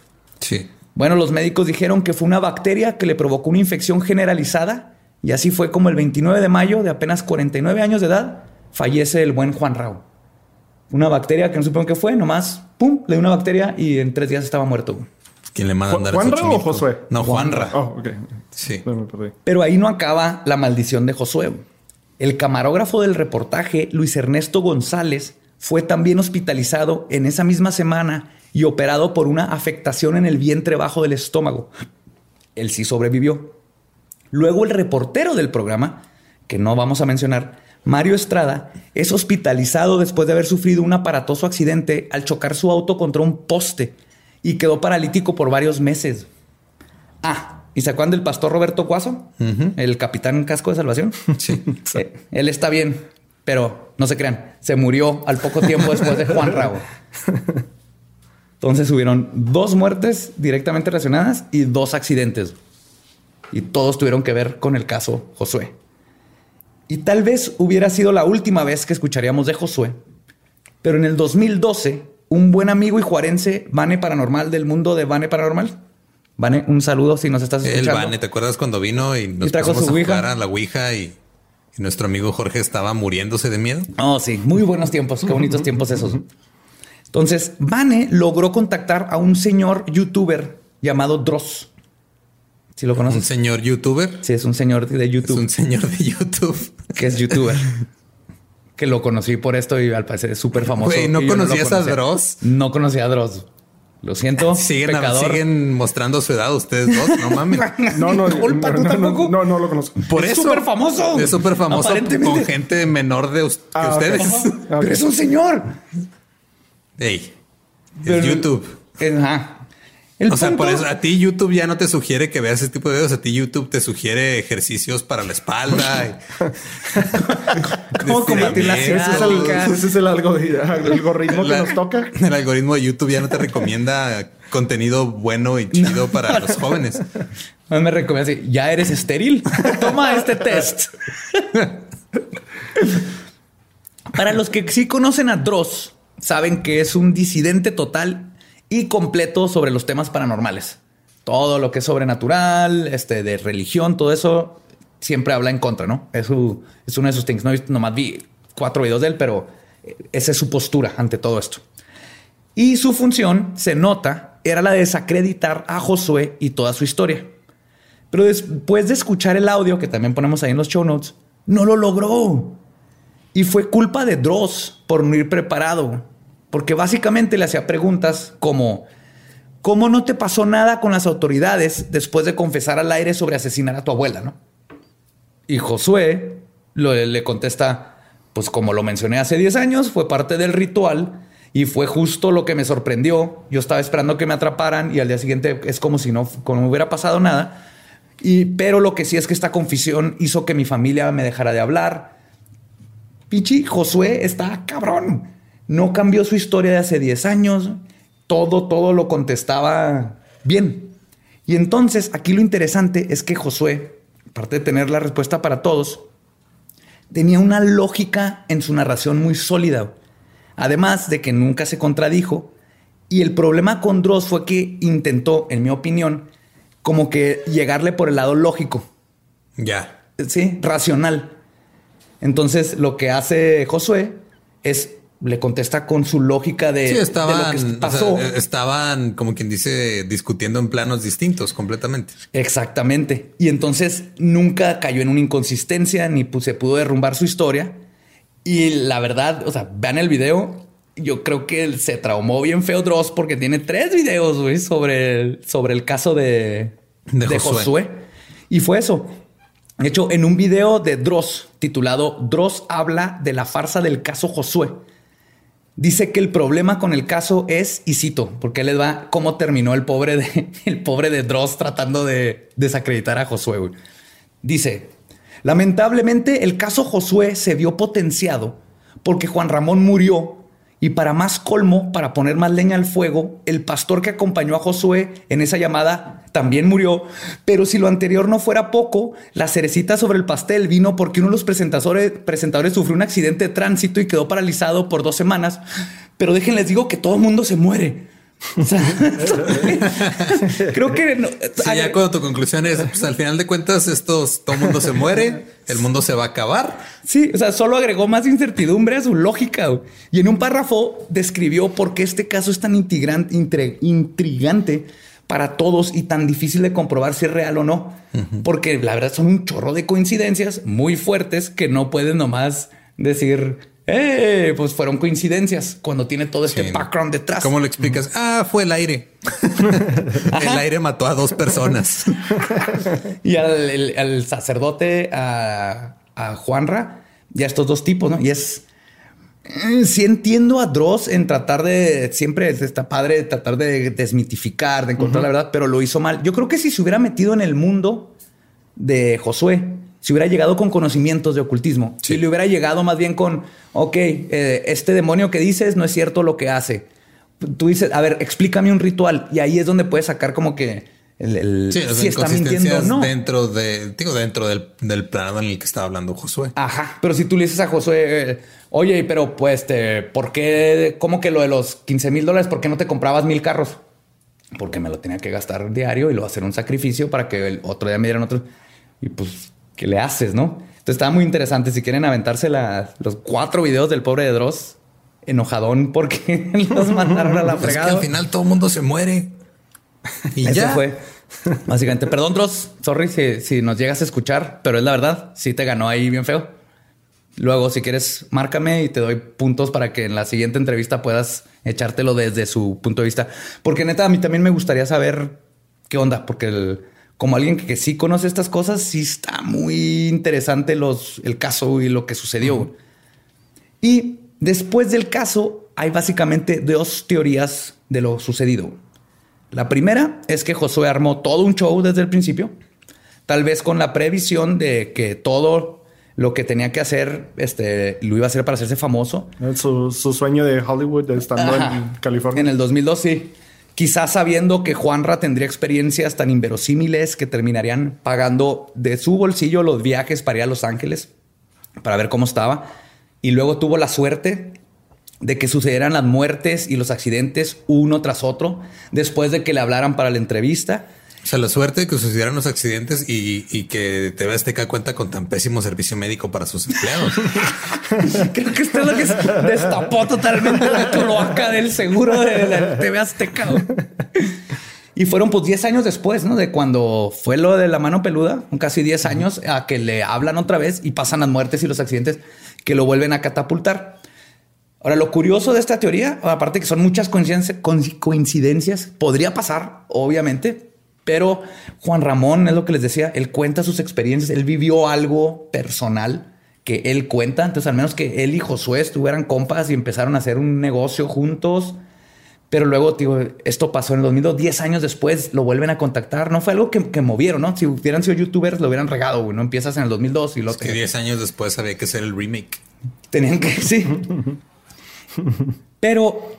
Sí. Bueno, los médicos dijeron que fue una bacteria que le provocó una infección generalizada y así fue como el 29 de mayo de apenas 49 años de edad fallece el buen Juan Rao. Una bacteria que no supieron qué fue, nomás, pum, le dio una bacteria y en tres días estaba muerto. ¿Quién le manda a andar ¿Juanra o? Josué? No, Juanra. Oh, ok. Sí. Pero ahí no acaba la maldición de Josué. El camarógrafo del reportaje, Luis Ernesto González, fue también hospitalizado en esa misma semana y operado por una afectación en el vientre bajo del estómago. Él sí sobrevivió. Luego el reportero del programa, que no vamos a mencionar, Mario Estrada, es hospitalizado después de haber sufrido un aparatoso accidente al chocar su auto contra un poste y quedó paralítico por varios meses. Ah, ¿y se acuerdan del pastor Roberto Cuaso? El capitán casco de salvación. Sí. Eh, él está bien, pero no se crean, se murió al poco tiempo después de Juan Rago. Entonces hubieron dos muertes directamente relacionadas y dos accidentes. Y todos tuvieron que ver con el caso Josué. Y tal vez hubiera sido la última vez que escucharíamos de Josué. Pero en el 2012, un buen amigo y juarense, Vane Paranormal del mundo de Vane Paranormal. Vane, un saludo si nos estás El escuchando. Vane, ¿te acuerdas cuando vino y nos Y trajo pusimos su a ouija? jugar a la Ouija y, y nuestro amigo Jorge estaba muriéndose de miedo? Oh, sí, muy buenos tiempos, qué bonitos tiempos esos. Entonces, Vane logró contactar a un señor youtuber llamado Dross. Si lo Un conoces. señor youtuber. Sí, es un señor de Es YouTube un señor de YouTube. que es youtuber. que lo conocí por esto y al parecer es súper famoso. Güey, ¿no lo conocías a. Dross? No conocía a Dross. Lo siento, Siguen, pecador. siguen mostrando su edad ustedes dos, no mames. No, no, Culpa, no, ¿tú no, tampoco? no, no lo conozco. Por Es eso súper famoso. Es súper famoso Aparentemente. con gente menor de us- que Ah, ustedes. Ah. Pero es un señor. Ey, Pero- es YouTube. Ajá. El o sea, por eso a ti YouTube ya no te sugiere que veas ese tipo de videos. A ti YouTube te sugiere ejercicios para la espalda. y- ¿Cómo combatir la Estiramiento. Ese es el, algoritmo que La- nos toca. El algoritmo de YouTube ya no te recomienda contenido bueno y chido para los jóvenes. Más me recomienda así, ya eres estéril. Toma este test. Para los que sí conocen a Dross, saben que es un disidente total y completo sobre los temas paranormales. Todo lo que es sobrenatural, este, de religión, todo eso, siempre habla en contra, ¿no? Es, su- es uno de sus things. No nomás vi cuatro videos de él, pero eh, esa es su postura ante todo esto. Y su función, se nota, era la de desacreditar a Josué y toda su historia. Pero después de escuchar el audio, que también ponemos ahí en los show notes, no lo logró. Y fue culpa de Dross por no ir preparado. Porque básicamente le hacía preguntas como, ¿cómo no te pasó nada con las autoridades después de confesar al aire sobre asesinar a tu abuela? ¿no? Y Josué le contesta, pues como lo mencioné hace 10 años, fue parte del ritual y fue justo lo que me sorprendió. Yo estaba esperando que me atraparan y al día siguiente es como si no, como hubiera pasado nada. Y, pero lo que sí es que esta confusión hizo que mi familia me dejara de hablar. Pichi, Josué está cabrón. No cambió su historia de hace 10 años. Todo, todo lo contestaba bien. Y entonces aquí lo interesante es que Josué, aparte de tener la respuesta para todos, tenía una lógica en su narración muy sólida. Además de que nunca se contradijo. Y el problema con Dross fue que intentó, en mi opinión, como que llegarle por el lado lógico. Ya. Sí, racional. Entonces, lo que hace Josué es le contesta con su lógica de, Sí, de lo que o sea, pasó. eh, estaban, como quien dice, discutiendo en planos distintos completamente. Exactamente. Y entonces nunca cayó en una inconsistencia ni se pudo derrumbar su historia. Y la verdad, o sea, vean el video. Yo creo que se traumó bien feo Dross porque tiene tres videos güey, sobre, el, sobre el caso de, De de Josué. Josué. Y fue eso. De hecho, en un video de Dross titulado Dross habla de la farsa del caso Josué, dice que el problema con el caso es, y cito, porque les va cómo terminó el pobre de, el pobre de Dross tratando de desacreditar a Josué. Dice, lamentablemente el caso Josué se vio potenciado porque Juan Ramón murió y para más colmo, para poner más leña al fuego, el pastor que acompañó a Josué en esa llamada también murió. Pero si lo anterior no fuera poco, la cerecita sobre el pastel vino porque uno de los presentadores, presentadores sufrió un accidente de tránsito y quedó paralizado por dos semanas. Pero déjenles digo que todo el mundo se muere. Creo que no- Sí, ya cuando tu conclusión es, pues al final de cuentas, estos, todo mundo se muere, el mundo se va a acabar. Sí, o sea, solo agregó más incertidumbre a su lógica. güey. Y en un párrafo describió por qué este caso es tan intrigante para todos y tan difícil de comprobar si es real o no. Porque la verdad son un chorro de coincidencias muy fuertes que no pueden nomás decir, eh, pues fueron coincidencias cuando tiene todo este Sí. background detrás. ¿Cómo lo explicas? Ah, fue el aire. el aire mató a dos personas. y al, el- al sacerdote, a, a Juanra, y a estos dos tipos, ¿no? Y es. eh, Sí entiendo a Dross en tratar de. Siempre está padre tratar de desmitificar, de encontrar la verdad, pero lo hizo mal. Yo creo que si se hubiera metido en el mundo de Josué, si hubiera llegado con conocimientos de ocultismo, si le hubiera llegado más bien con, ok, eh, este demonio que dices no es cierto lo que hace. Tú dices, a ver, explícame un ritual. Y ahí es donde puedes sacar como que el, el- Sí, si está mintiendo o no. dentro de, digo, dentro del, del plano en el que estaba hablando Josué. Ajá, pero si tú le dices a Josué, eh, oye, pero pues, te, ¿por qué? ¿Cómo que lo de los 15 mil dólares? ¿Por qué no te comprabas mil carros? Porque me lo tenía que gastar diario y lo hacer un sacrificio para que el otro día me dieran otro. Y pues, ¿qué le haces, no? Entonces estaba muy interesante. Si quieren aventarse la- los cuatro videos del pobre de Dross, enojadón porque los mandaron a la Es que fregada. al final todo el mundo se muere. Y Eso ya. fue. Básicamente, perdón, Dross, sorry si, si nos llegas a escuchar, pero es la verdad, sí te ganó ahí bien feo. Luego, si quieres, márcame y te doy puntos para que en la siguiente entrevista puedas echártelo desde su punto de vista. Porque neta, a mí también me gustaría saber qué onda, porque el- como alguien que, que sí conoce estas cosas, sí está muy interesante los, el caso y lo que sucedió. Y después del caso, hay básicamente dos teorías de lo sucedido. La primera es que Josué armó todo un show desde el principio, tal vez con la previsión de que todo lo que tenía que hacer este, lo iba a hacer para hacerse famoso. Su, su sueño de Hollywood estando Ajá. en California. En el 2002, sí. Quizás sabiendo que Juanra tendría experiencias tan inverosímiles que terminarían pagando de su bolsillo los viajes para ir a Los Ángeles para ver cómo estaba. Y luego tuvo la suerte de que sucedieran las muertes y los accidentes uno tras otro después de que le hablaran para la entrevista. O sea, la suerte de que sucedieran los accidentes y, y que TV Azteca cuenta con tan pésimo servicio médico para sus empleados. Creo que esto es lo que destapó totalmente la cloaca del seguro de la TV Azteca. Y fueron pues 10 años después, ¿no? De cuando fue lo de la mano peluda, casi 10 años, a que le hablan otra vez y pasan las muertes y los accidentes que lo vuelven a catapultar. Ahora, lo curioso de esta teoría, aparte que son muchas coincidencias, coincidencias, podría pasar, obviamente, pero Juan Ramón es lo que les decía, él cuenta sus experiencias, él vivió algo personal que él cuenta, entonces al menos que él y Josué estuvieran compas y empezaron a hacer un negocio juntos, pero luego, tío, esto pasó en el 2002, 10 años después lo vuelven a contactar, no fue algo que, que movieron, ¿no? Si hubieran sido youtubers lo hubieran regado, güey, no empiezas en el 2002 y lo Es que 10 años después había que hacer el remake. Tenían que, sí. Pero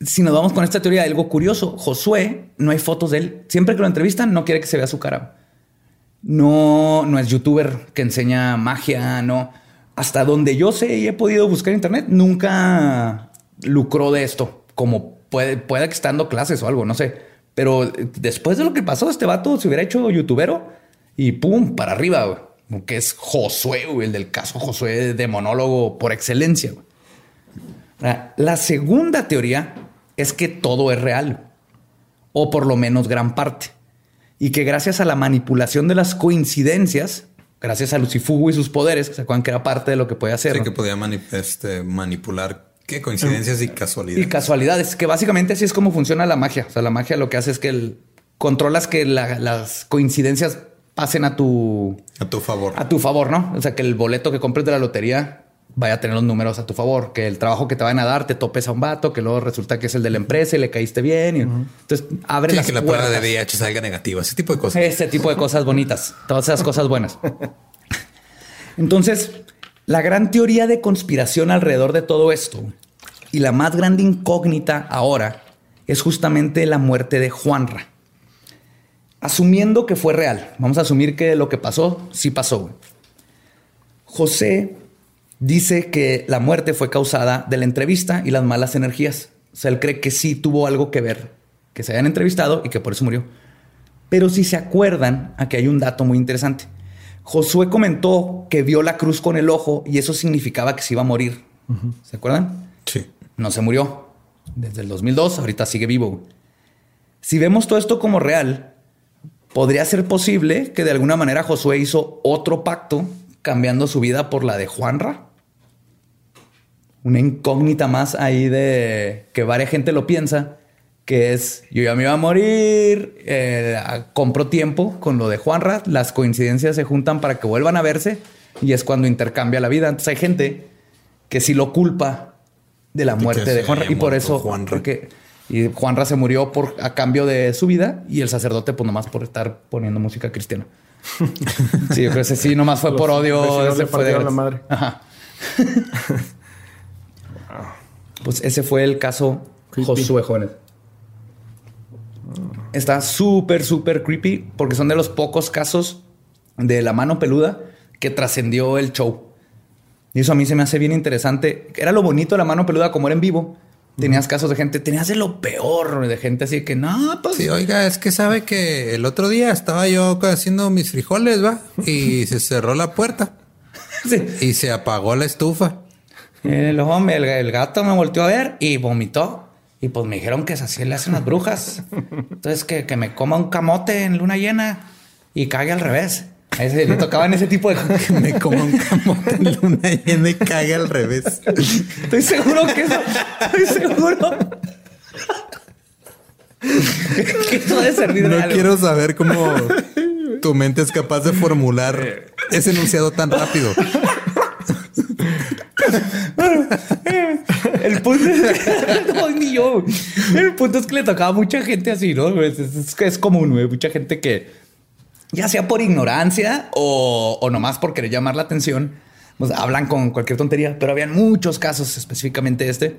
si nos vamos con esta teoría, algo curioso, Josué, no hay fotos de él. Siempre que lo entrevistan, no quiere que se vea su cara. No, no es youtuber que enseña magia, no. Hasta donde yo sé y he podido buscar internet, nunca lucró de esto. Como puede, puede que esté dando clases o algo, no sé. Pero después de lo que pasó, este vato se hubiera hecho youtubero y pum, para arriba, güey. Que es Josué, el del caso Josué de monólogo por excelencia. La segunda teoría es que todo es real, o por lo menos gran parte, y que gracias a la manipulación de las coincidencias, gracias a Lucifugo y sus poderes, que se acuerdan que era parte de lo que puede hacer, Sí, ¿no? que podía mani- este, manipular qué coincidencias y casualidades. y casualidades, que básicamente así es como funciona la magia. O sea, la magia lo que hace es que el- controlas que la- las coincidencias pasen a tu, a tu favor. a tu favor, ¿no? O sea, que el boleto que compres de la lotería vaya a tener los números a tu favor, que el trabajo que te van a dar te topes a un vato, que luego resulta que es el de la empresa y le caíste bien. Y, Entonces, abre Sí, las que la prueba de. VIH salga negativa, ese tipo de cosas. Ese tipo de cosas bonitas, todas esas cosas buenas. Entonces, la gran teoría de conspiración alrededor de todo esto y la más grande incógnita ahora es justamente la muerte de Juanra. Asumiendo que fue real, vamos a asumir que lo que pasó sí pasó. José dice que la muerte fue causada de la entrevista y las malas energías. O sea, él cree que sí tuvo algo que ver, que se habían entrevistado y que por eso murió. Pero si se acuerdan, aquí hay un dato muy interesante. Josué comentó que vio la cruz con el ojo y eso significaba que se iba a morir. ¿Se acuerdan? Sí. No se murió. Desde el 2002, ahorita sigue vivo. Si vemos todo esto como real, podría ser posible que de alguna manera Josué hizo otro pacto cambiando su vida por la de Juanra. Una incógnita más ahí de que varias gente lo piensa, que es yo ya me iba a morir, eh, compro tiempo con lo de Juanra, las coincidencias se juntan para que vuelvan a verse y es cuando intercambia la vida. Entonces hay gente que sí lo culpa de la muerte de Juanra y por eso Juanra. porque y Juanra se murió por a cambio de su vida y el sacerdote pues nomás por estar poniendo música cristiana. Sí, yo creo que sí nomás fue Los por odio. fue de la madre. Ajá. pues ese fue el caso Creepy. Josué Jóvenes. Está súper, súper creepy porque son de los pocos casos de la mano peluda que trascendió el show. Y eso a mí se me hace bien interesante. Era lo bonito de la mano peluda como era en vivo. Tenías casos de gente, tenías de lo peor, de gente así que no, pues Sí, oiga, es que sabe que el otro día estaba yo haciendo mis frijoles, ¿va? Y se cerró la puerta sí. y se apagó la estufa. El, hombre, el, el gato me volteó a ver y vomitó. Y pues me dijeron que así le hacen las brujas. Entonces que, que me coma un camote en luna llena y cague al revés. A ese, le tocaban ese tipo de Me como un camote en luna llena y cague al revés. Estoy seguro que eso. Estoy seguro. que eso debe servir de No algo. quiero saber cómo tu mente es capaz de formular ese enunciado tan rápido. El punto es, que le tocaba a mucha gente así, ¿no? Es, común. Mucha gente que, ya sea por ignorancia o, o nomás por querer llamar la atención, pues hablan con cualquier tontería. Pero habían muchos casos, específicamente este,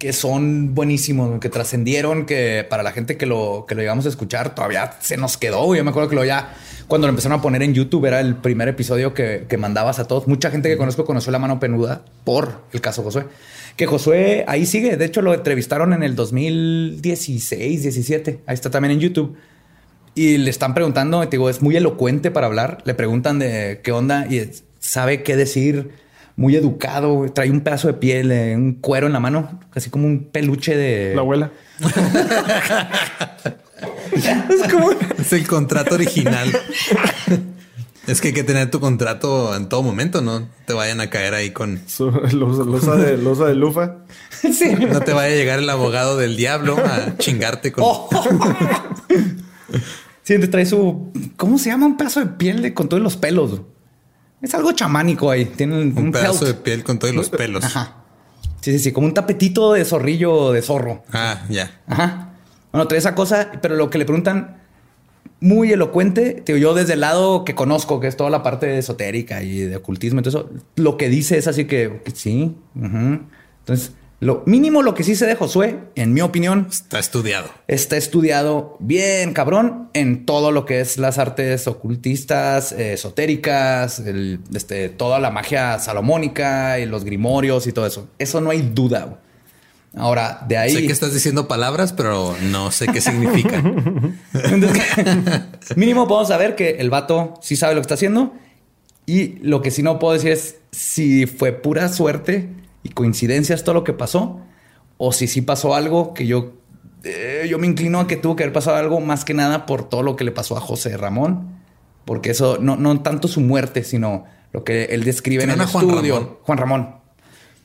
que son buenísimos, que trascendieron, que para la gente que lo, que lo llegamos a escuchar todavía se nos quedó. Yo me acuerdo que lo ya, cuando lo empezaron a poner en YouTube, era el primer episodio que, que mandabas a todos. Mucha gente que conozco conoció la mano penuda por el caso Josué. Que Josué ahí sigue. De hecho, lo entrevistaron en el 2016, 17. Ahí está también en YouTube. Y le están preguntando, te digo, es muy elocuente para hablar. Le preguntan de qué onda y sabe qué decir. Muy educado. güey. Trae un pedazo de piel, eh, un cuero en la mano, casi como un peluche de. La abuela. Es como- Es el contrato original. es que hay que tener tu contrato en todo momento, no te vayan a caer ahí con. Su- Losa, losa de, losa de lufa. Sí. No te vaya a llegar el abogado del diablo a chingarte con. Oh. Sí, te trae su. ¿Cómo se llama? Un pedazo de piel de, con todos los pelos. Es algo chamánico ahí. Tiene un, un pedazo de piel con todos los pelos. Ajá. Sí, sí, sí, como un tapetito de zorrillo de zorro. Ah, ya. Ajá. Bueno, trae esa cosa, pero lo que le preguntan muy elocuente, digo, yo desde el lado que conozco, que es toda la parte esotérica y de ocultismo eso, lo que dice es así que, que sí. ujú. Entonces, lo mínimo lo que sí se de Josué, en mi opinión, Está estudiado. está estudiado bien cabrón en todo lo que es las artes ocultistas, eh, esotéricas, el- este, toda la magia salomónica y los grimorios y todo eso. Eso no hay duda. Ahora, de ahí... Sé que estás diciendo palabras, pero no sé qué significa. Entonces, mínimo podemos saber que el vato sí sabe lo que está haciendo. Y lo que sí no puedo decir es si fue pura suerte y coincidencias todo lo que pasó, o si sí pasó algo que yo, eh, yo me inclino a que tuvo que haber pasado algo más que nada por todo lo que le pasó a José Ramón. Porque eso no, no tanto su muerte, sino lo que él describe en ¿Quién el estudio. Ramón? Juan Ramón.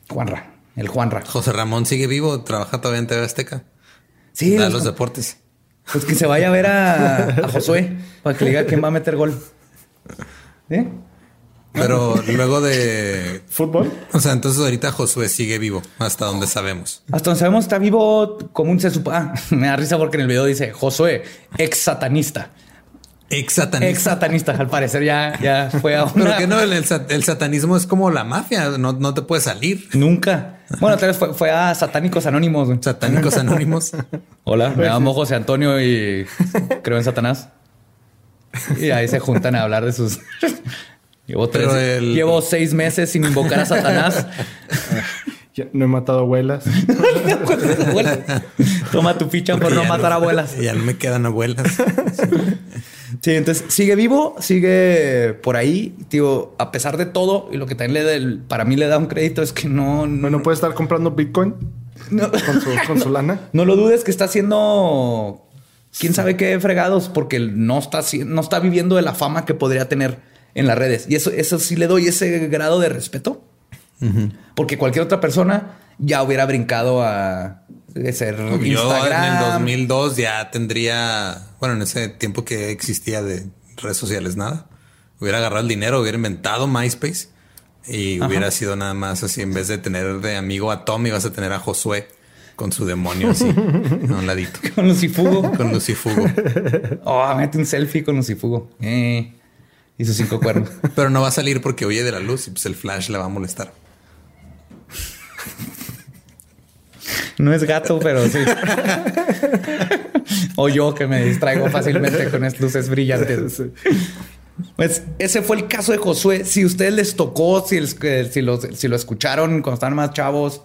Juanra. El Juanra. José Ramón sigue vivo, trabaja todavía en TV Azteca. Sí, da los- deportes. Pues que se vaya a ver a, a Josué para que le diga quién va a meter gol. Pero luego de. ¿Fútbol? O sea, entonces ahorita Josué sigue vivo, hasta donde sabemos. Hasta donde sabemos está vivo como un se Ah, me da risa porque en el video dice Josué, ex satanista. Ex satanista. Ex satanista. Al parecer ya, ya fue a Pero una... que no, el, el sat- el satanismo es como la mafia, no, no te puedes salir. Nunca. Bueno, tal vez fue, fue a Satánicos Anónimos. güey. Satánicos anónimos. Hola, me llamo José Antonio y creo en Satanás. Y ahí se juntan a hablar de sus... Llevo, tres- Pero el- llevo seis meses sin invocar a Satanás. Ya no he matado abuelas. Abuela, Toma tu ficha por no matar abuelas. Ya no me quedan abuelas. Sí, entonces sigue vivo, sigue por ahí. Digo, a pesar de todo, y lo que también le da el- para mí le da un crédito es que no, no, No, no puede estar comprando Bitcoin no, con su, con su lana. no lo dudes que está haciendo quién sabe qué fregados, porque no está, no está viviendo de la fama que podría tener en las redes. Y eso, eso sí le doy ese grado de respeto. Porque cualquier otra persona ya hubiera brincado a de ser Yo en el Instagram. 2002 ya tendría, bueno, en ese tiempo que existía de redes sociales, nada. Hubiera agarrado el dinero, hubiera inventado MySpace y hubiera sido nada más así. En vez de tener de amigo a Tom, ibas a tener a Josué con su demonio así a un ladito. con Lucifugo. Con Lucifugo. Oh, mete un selfie con Lucifugo. Eh, y sus cinco cuernos. Pero no va a salir porque huye de la luz y pues el flash le va a molestar. No es gato, pero sí. o yo que me distraigo fácilmente con estas luces brillantes. Pues ese fue el caso de Josué. Si a ustedes les tocó, si, eh, si, lo, si lo escucharon cuando estaban más chavos,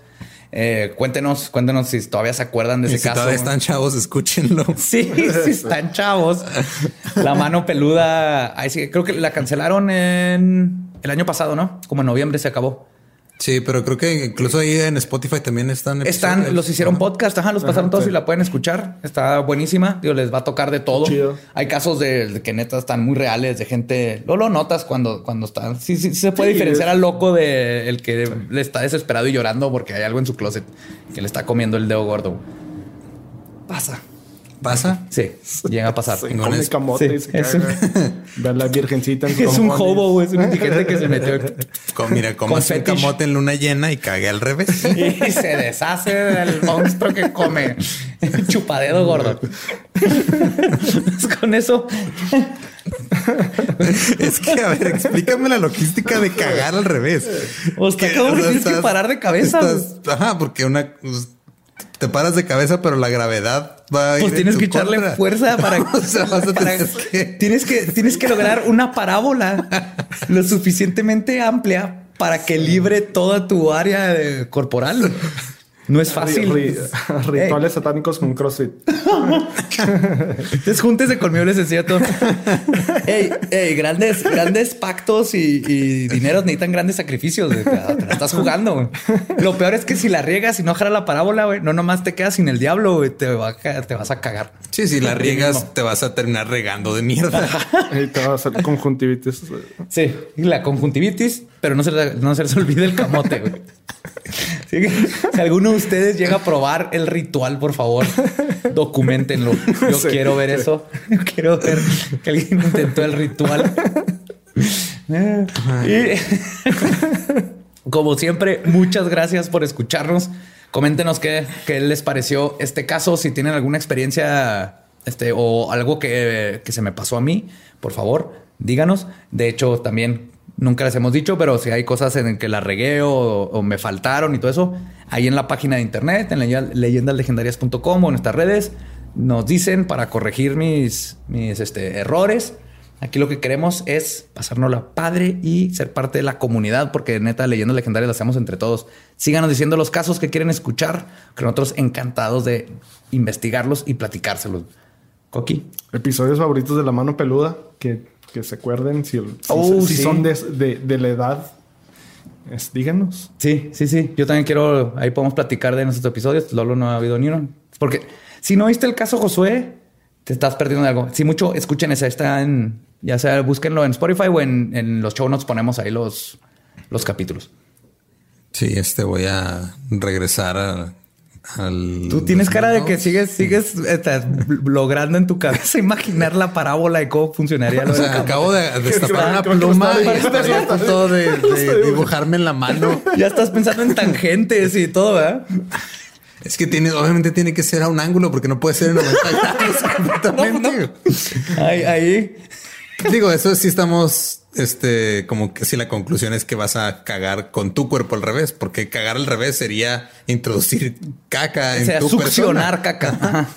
eh, cuéntenos, cuéntenos si todavía se acuerdan de ese si caso. todavía están chavos, escúchenlo. Sí, sí están chavos. La mano peluda. Ahí sí, creo que la cancelaron en el año pasado, ¿no? Como en noviembre se acabó. Sí, pero creo que incluso ahí en Spotify también están. Están, episodios, los hicieron ¿no? podcast, ajá, los pasaron todos sí. y la pueden escuchar. Está buenísima. Digo, les va a tocar de todo. Chido. Hay casos de, de que neta están muy reales, de gente. No lo notas cuando, cuando están. Sí, sí, sí se puede Sí, diferenciar es- al loco de el que le está desesperado y llorando porque hay algo en su closet que le está comiendo el dedo gordo. Pasa. ¿Pasa? Sí, llega a pasar. Se come es- camote sí, y se es caga. Ve a la virgencita en Es un hobo, güey, es un indigente que se metió Con, mira, comas un fetish. camote en luna llena y cagué al revés. y se deshace del monstruo que come. Chupadedo gordo. Con eso, es que, a ver, explícame la logística de cagar al revés. Pues, Que, cabrón, tienes que parar de cabeza, estás- ajá, porque una pues, te paras de cabeza, pero la gravedad va a ir pues en tienes tu que echarle contra. fuerza para, o sea, vas a para- tener que tienes que tienes que lograr una parábola lo suficientemente amplia para que libre toda tu área corporal. No es fácil. Ri- Rituales satánicos con CrossFit. Entonces, júntese conmigo, les enseño todo. Ey, ey, grandes, grandes pactos y, y dineros necesitan grandes sacrificios. Te la te la estás jugando. Lo peor es que si la riegas y no jala la parábola, güey, no nomás te quedas sin el diablo, güey, te, va te vas a cagar. Sí, si la riegas, te vas a terminar regando de mierda. Ahí te va a hacer conjuntivitis. Sí, y la conjuntivitis, pero no se, no se les olvide el camote. Güey. Así que, si alguno de ustedes llega a probar el ritual, por favor, documentenlo. Yo Sí, quiero ver sí. eso. Yo quiero ver que alguien intentó el ritual. y como siempre, muchas gracias por escucharnos. Coméntenos qué, qué les pareció este caso. Si tienen alguna experiencia este, o algo que, que se me pasó a mí, por favor, díganos. De hecho, también nunca les hemos dicho, pero si hay cosas en que la regué o, me faltaron y todo eso, ahí en la página de internet, en leye- leyendaslegendarias.com o en nuestras redes, nos dicen para corregir mis, mis este, errores. Aquí lo que queremos es pasárnosla padre y ser parte de la comunidad, porque neta, leyendas legendarias las hacemos entre todos. Síganos diciendo los casos que quieren escuchar, que nosotros encantados de investigarlos y platicárselos. Coqui. Episodios favoritos de la mano peluda que, que se acuerden si, si- Oh, si sí. son de, de- de la edad. Es- díganos. Sí, sí, sí. Yo también quiero, ahí podemos platicar de nuestros episodios. Lolo no ha habido ni uno. Porque si no viste el caso Josué, te estás perdiendo de algo. Si mucho, escuchen esa, está en, ya sea búsquenlo en Spotify o en, en los show notes ponemos ahí los, los capítulos. Sí, este voy a regresar a- al. Tú tienes cara de que sigues, sigues estás logrando en tu cabeza imaginar la parábola de cómo funcionaría O sea, acabo de destapar una pluma y estoy a punto de, de dibujarme en la mano. Ya estás pensando en tangentes y todo, ¿verdad? Es que tiene, obviamente tiene que ser a un ángulo porque no puede ser en 90 grados completamente. Ahí, ahí. Digo, eso sí estamos, este, como que si la conclusión es que vas a cagar con tu cuerpo al revés, porque cagar al revés sería introducir caca en O sea, tu succionar persona. caca. Ajá.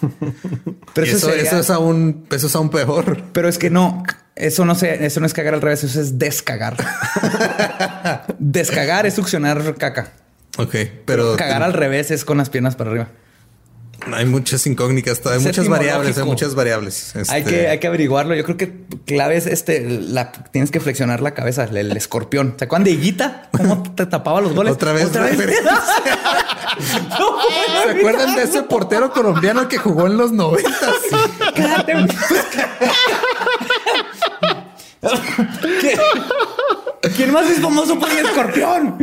Pero eso, eso, sería- eso es aún, eso es aún peor. Pero es que no, eso no se, eso no es cagar al revés, eso es descagar. descagar es succionar caca. Ok, pero Cagar al revés es con las piernas para arriba. Hay muchas incógnitas, hay muchas variables, hay muchas variables. Hay Este, que, hay que averiguarlo. Yo creo que clave es este, la, tienes que flexionar la cabeza, el, el escorpión. ¿Se acuerdan de Higuita? ¿Cómo te tapaba los goles? Otra vez referencia. No, ¿Se acuerdan de ese portero colombiano que jugó en los noventas? cállate. ¿Qué- ¿Quién más es famoso por el escorpión?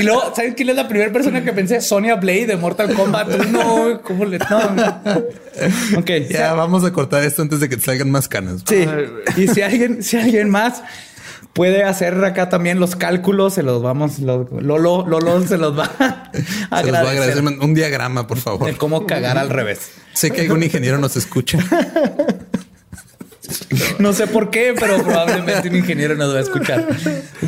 Y luego, ¿saben quién es la primera persona que pensé? Sonia Blade de Mortal Kombat 1. ¿Cómo le.? No, no. Ok, Ya vamos a cortar esto antes de que te salgan más canas. Sí. Y si alguien, si alguien más puede hacer acá también los cálculos, se los vamos, lo- Lolo, Lolo se los va a Se los voy a agradecer agradecer. Un diagrama, por favor. de cómo cagar al revés. Sé que algún ingeniero nos escucha. No sé por qué, pero probablemente un ingeniero nos va a escuchar.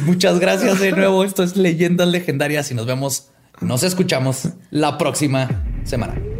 Muchas gracias de nuevo. Esto es Leyendas Legendarias y nos vemos, nos escuchamos la próxima semana.